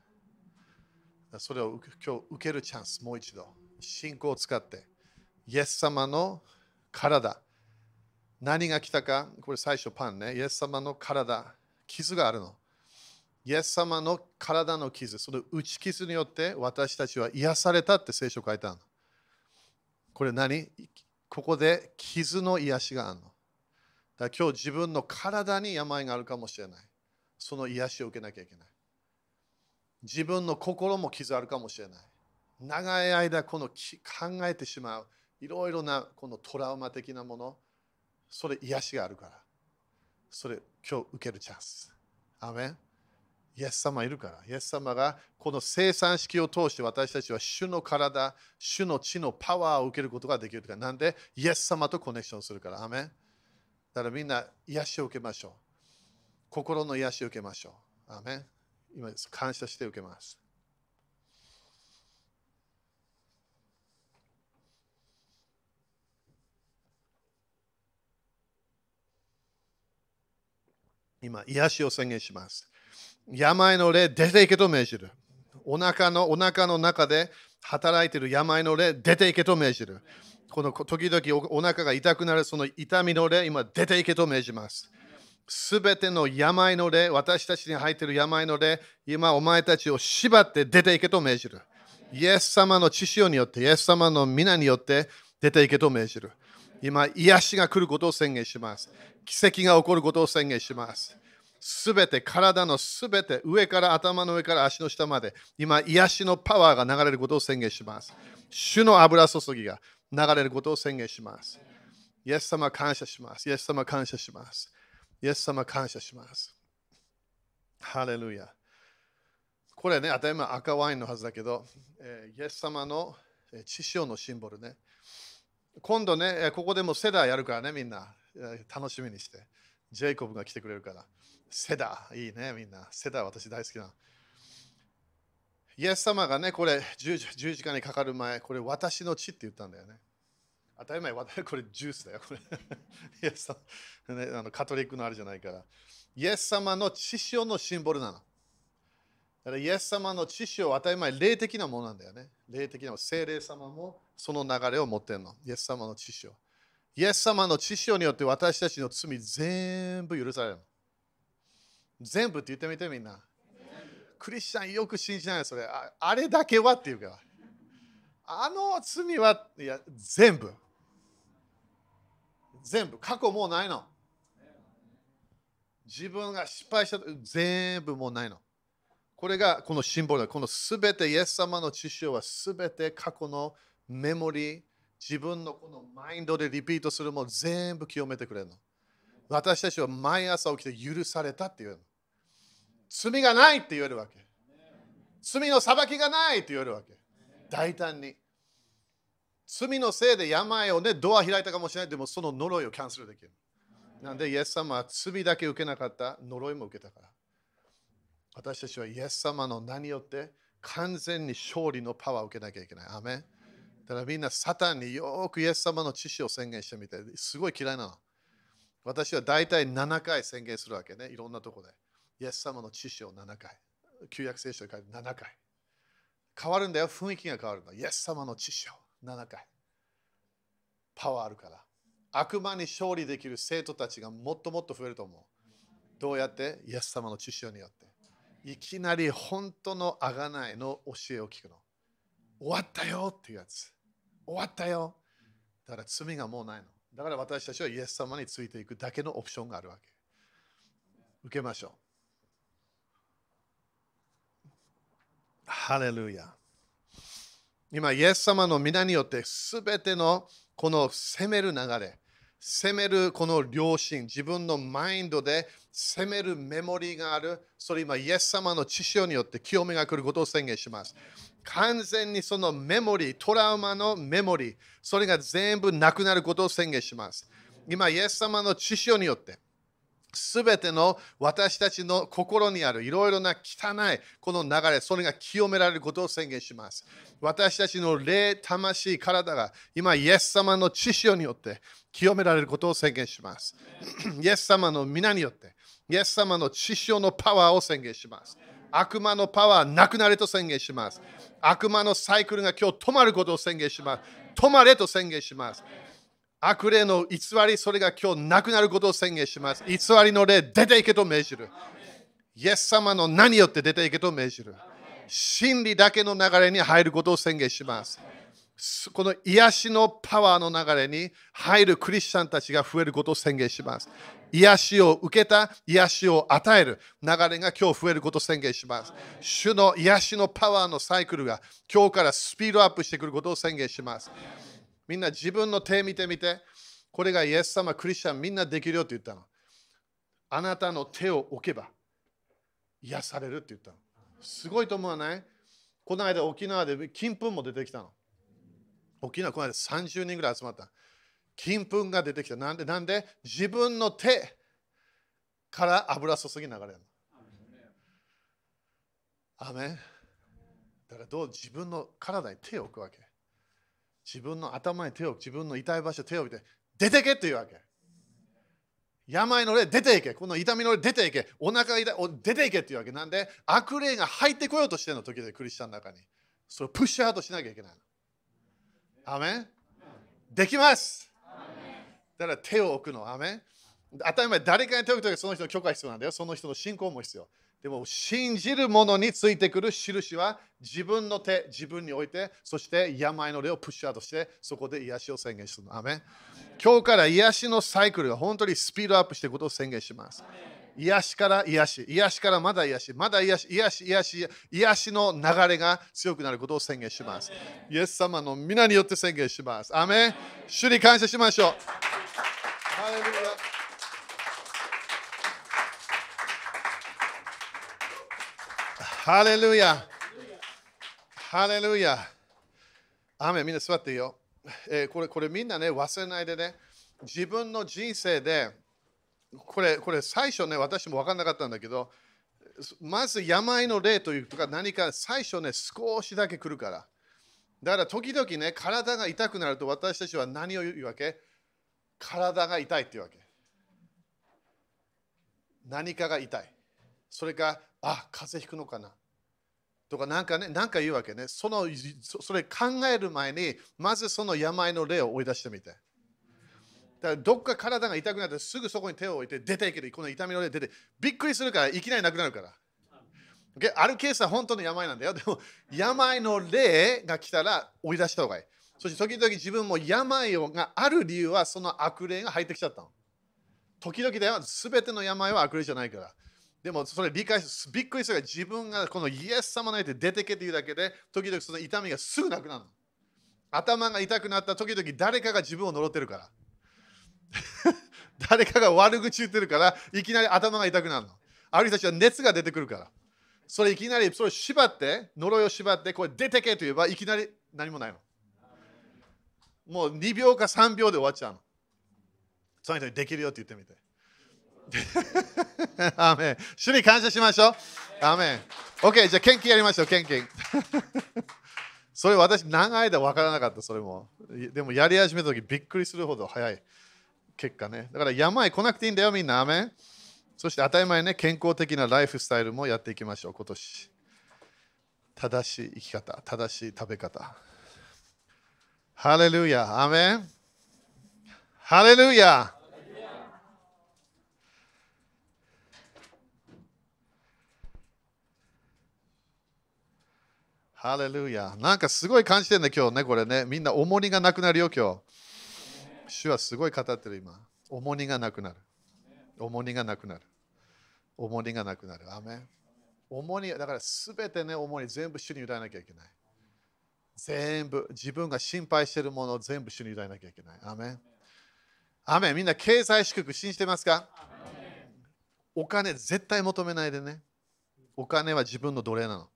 それを今日受けるチャンス、もう一度。信仰を使って。イエス様の体。何が来たか、これ最初パンね。イエス様の体、傷があるの。イエス様の体の傷、その打ち傷によって私たちは癒されたって聖書書いてあるの。これ何？ここで傷の癒しがあるの。だ今日自分の体に病があるかもしれない。その癒しを受けなきゃいけない。自分の心も傷あるかもしれない。長い間この考えてしまういろいろなこのトラウマ的なもの、それ癒しがあるから。それ今日受けるチャンス。アメンイエス様いるから。イエス様がこの生産式を通して私たちは主の体、主の血のパワーを受けることができるから。なんでイエス様とコネクションするから。アメンだからみんな癒しを受けましょう。心の癒しを受けましょう。アメン今感謝して受けます。今、癒しを宣言します。病の霊、出ていけと命じる。お腹のお腹の中で働いている病の霊、出ていけと命じる。この時々お腹が痛くなるその痛みの霊、今出ていけと命じます。すべての病の霊、私たちに入っている病の霊、今お前たちを縛って出ていけと命じる。イエス様の血潮によって、イエス様の皆によって出ていけと命じる。今、癒しが来ることを宣言します。奇跡が起こることを宣言します。すべて、体のすべて、上から頭の上から足の下まで、今、癒しのパワーが流れることを宣言します。主の油注ぎが流れることを宣言します。イエス様感謝します。イエス様感謝します。イエス様感謝します。ハレルヤ。これね、当たり前赤ワインのはずだけど、えー、イエス様の血潮のシンボルね。今度ね、ここでもセダーやるからね、みんな。楽しみにして。ジェイコブが来てくれるから。セダー、いいね、みんな。セダー、私大好きな。イエス様がね、これ十字架にかかる前、これ私の血って言ったんだよね。当たり前、これジュースだよ。これ イエス様、ね、あのカトリックのあるじゃないから。イエス様の血潮のシンボルなの。だからイエス様の血潮は当たり前、霊的なものなんだよね。霊的なもの精霊様もその流れを持ってるの。イエス様の血潮。イエス様の血潮によって私たちの罪全部許されるの。全部って言ってみてみんな。クリスチャンよく信じないそれあ。あれだけはっていうか。あの罪はいや全部。全部。過去もうないの。自分が失敗した全部もうないの。これがこのシンボルだ。このすべてイエス様の知識はすべて過去のメモリー、自分のこのマインドでリピートするも全部清めてくれるの。私たちは毎朝起きて許されたって言うの。罪がないって言えるわけ。罪の裁きがないって言えるわけ。大胆に。罪のせいで病をね、ドア開いたかもしれない。でもその呪いをキャンセルできる。なんで、イエス様は罪だけ受けなかった呪いも受けたから。私たちはイエス様の名によって完全に勝利のパワーを受けなきゃいけない。アメだからみんなサタンによくイエス様の知識を宣言してみて、すごい嫌いなの。私は大体7回宣言するわけね、いろんなとこで。イエス様の知識を7回。旧約聖書で書いて7回。変わるんだよ、雰囲気が変わるの。イエス様の知識を7回。パワーあるから。悪魔に勝利できる生徒たちがもっともっと増えると思う。どうやって？イエス様の知識によって。いきなり本当のあがないの教えを聞くの。終わったよっていうやつ。終わったよ。だから罪がもうないの。だから私たちはイエス様についていくだけのオプションがあるわけ。受けましょう。ハレルヤ。今、イエス様の皆によってすべてのこの攻める流れ、攻めるこの良心、自分のマインドで攻めるメモリーがある、それ今、イエス様の知識によって清めが来ることを宣言します。完全にそのメモリー、トラウマのメモリー、それが全部なくなることを宣言します。今、イエス様の知識によって、すべての私たちの心にあるいろいろな汚いこの流れ、それが清められることを宣言します。私たちの霊、魂、体が今、イエス様の知識によって清められることを宣言します。イエス様の皆によって、イエス様の知識のパワーを宣言します。悪魔のパワーなくなれと宣言します。悪魔のサイクルが今日止まることを宣言します。止まれと宣言します。悪霊の偽り、それが今日なくなることを宣言します。偽りの霊、出ていけと命じる。イエス様の何よって出ていけと命じる。真理だけの流れに入ることを宣言します。この癒しのパワーの流れに入るクリスチャンたちが増えることを宣言します。癒しを受けた癒しを与える流れが今日増えることを宣言します。主の癒しのパワーのサイクルが今日からスピードアップしてくることを宣言します。みんな自分の手見てみて。これがイエス様、クリスチャンみんなできるよって言ったの。あなたの手を置けば癒されるって言ったの。すごいと思わない？この間沖縄で金粉も出てきたの。沖縄この間30人ぐらい集まった。金粉が出てきた。なんで？なんで？自分の手から油注ぎ流れるの。アメだからどう？自分の体に手を置くわけ。自分の頭に手を、自分の痛い場所手を置いて、出てけっていうわけ。病の霊出ていけ。この痛みの霊出ていけ。お腹が痛い。出ていけっていうわけ。なんで悪霊が入ってこようとしてるの時でクリスチャンの中に。それをプッシュアウトしなきゃいけないの。アメン？できますだから手を置くの。アメン？当たり前、誰かに手を置くときはその人の許可が必要なんだよ。その人の信仰も必要。でも信じる者についてくる印は自分の手、自分に置いて、そして病の霊をプッシュアウトして、そこで癒しを宣言するの。アメ今日から癒しのサイクルが本当にスピードアップしていくことを宣言します。癒しから癒し、癒しからまだ癒し、まだ癒し、癒し、癒し、癒しの流れが強くなることを宣言します。イエス様の皆によって宣言します。アメ主に感謝しましょう。ハレルヤハレルヤハレルヤアみんな座っていいよ。えー、これこれみんなね忘れないでね自分の人生でこれ、これ最初ね、私も分からなかったんだけど、まず病の霊というか何か最初ね、少しだけ来るから。だから時々ね、体が痛くなると私たちは何を言うわけ体が痛いっていうわけ。何かが痛い。それか、あ、風邪ひくのかな。とか、なんかね、なんか言うわけね。そのそれ考える前に、まずその病の霊を追い出してみて。だからどっか体が痛くなってすぐそこに手を置いて出ていけるこの痛みの霊出てびっくりするからいきなりなくなるから。あるケースは本当の病なんだよ。でも病の霊が来たら追い出した方がいい。そして時々自分も病がある理由はその悪霊が入ってきちゃったの。時々だよ、すべての病は悪霊じゃないから。でもそれ理解すびっくりするから自分がこのイエス様の言って出てけっていうだけで時々その痛みがすぐなくなるの。頭が痛くなった時々誰かが自分を呪ってるから。誰かが悪口言ってるからいきなり頭が痛くなるの。ある人たちは熱が出てくるから。それいきなりそれ縛って、呪いを縛って、これ出てけと言えばいきなり何もないの。もう2秒か3秒で終わっちゃうの。その人にできるよって言ってみて。アメン主に感謝しましょう。アメン OK、じゃあ献金やりましょう、献金。それ私長い間分からなかった、それも。でもやり始めた時びっくりするほど早い。結果ね。だから病来なくていいんだよ、みんな。アメンそして当たり前ね、健康的なライフスタイルもやっていきましょう、今年。正しい生き方、正しい食べ方。ハレルヤ、アメン。ハレルヤ。ハレルヤ。なんかすごい感じてるんだ、今日ね、これね。みんな重荷がなくなるよ、今日。主はすごい語ってる、今。重荷がなくなる。重荷がなくなる。重荷がなくなる。アメン重荷、だからすべてね、重荷全部主に委ねなきゃいけない。全部、自分が心配しているものを全部主に委ねなきゃいけない。アメンアメンみんな経済祝福信じてますか？お金絶対求めないでね。お金は自分の奴隷なの。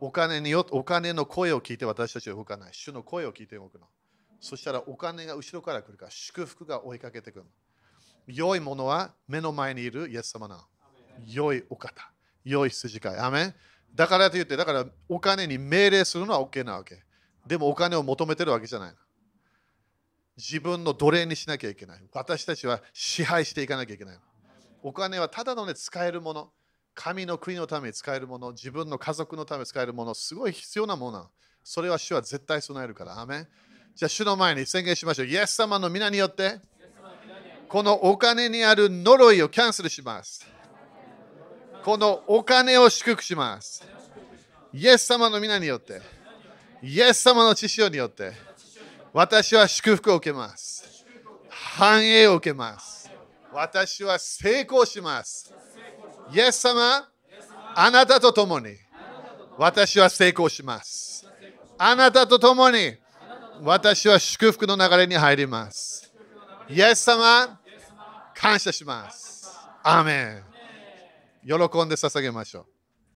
お金によお金の声を聞いて私たちは動かない。主の声を聞いて動くの。そしたらお金が後ろから来るから祝福が追いかけてくるの。良いものは目の前にいるイエス様なの。良いお方。良い筋飼い。アメンだからと言って、だからお金に命令するのは OK なわけ。でもお金を求めてるわけじゃないの。自分の奴隷にしなきゃいけない。私たちは支配していかなきゃいけないの。お金はただのね、使えるもの。神の国のために使えるもの、自分の家族のために使えるもの、すごい必要なもの。それは主は絶対備えるから。アメじゃあ主の前に宣言しましょう。イエス様の皆によって、このお金にある呪いをキャンセルします。このお金を祝福します。イエス様の皆によって、イエス様の知識によって、私は祝福を受けます。繁栄を受けます。私は成功します。イエス様、あなたと共に私は成功します。あなたと共に私は祝福の流れに入ります。イエス様、感謝します。アーメン。喜んで捧げましょう。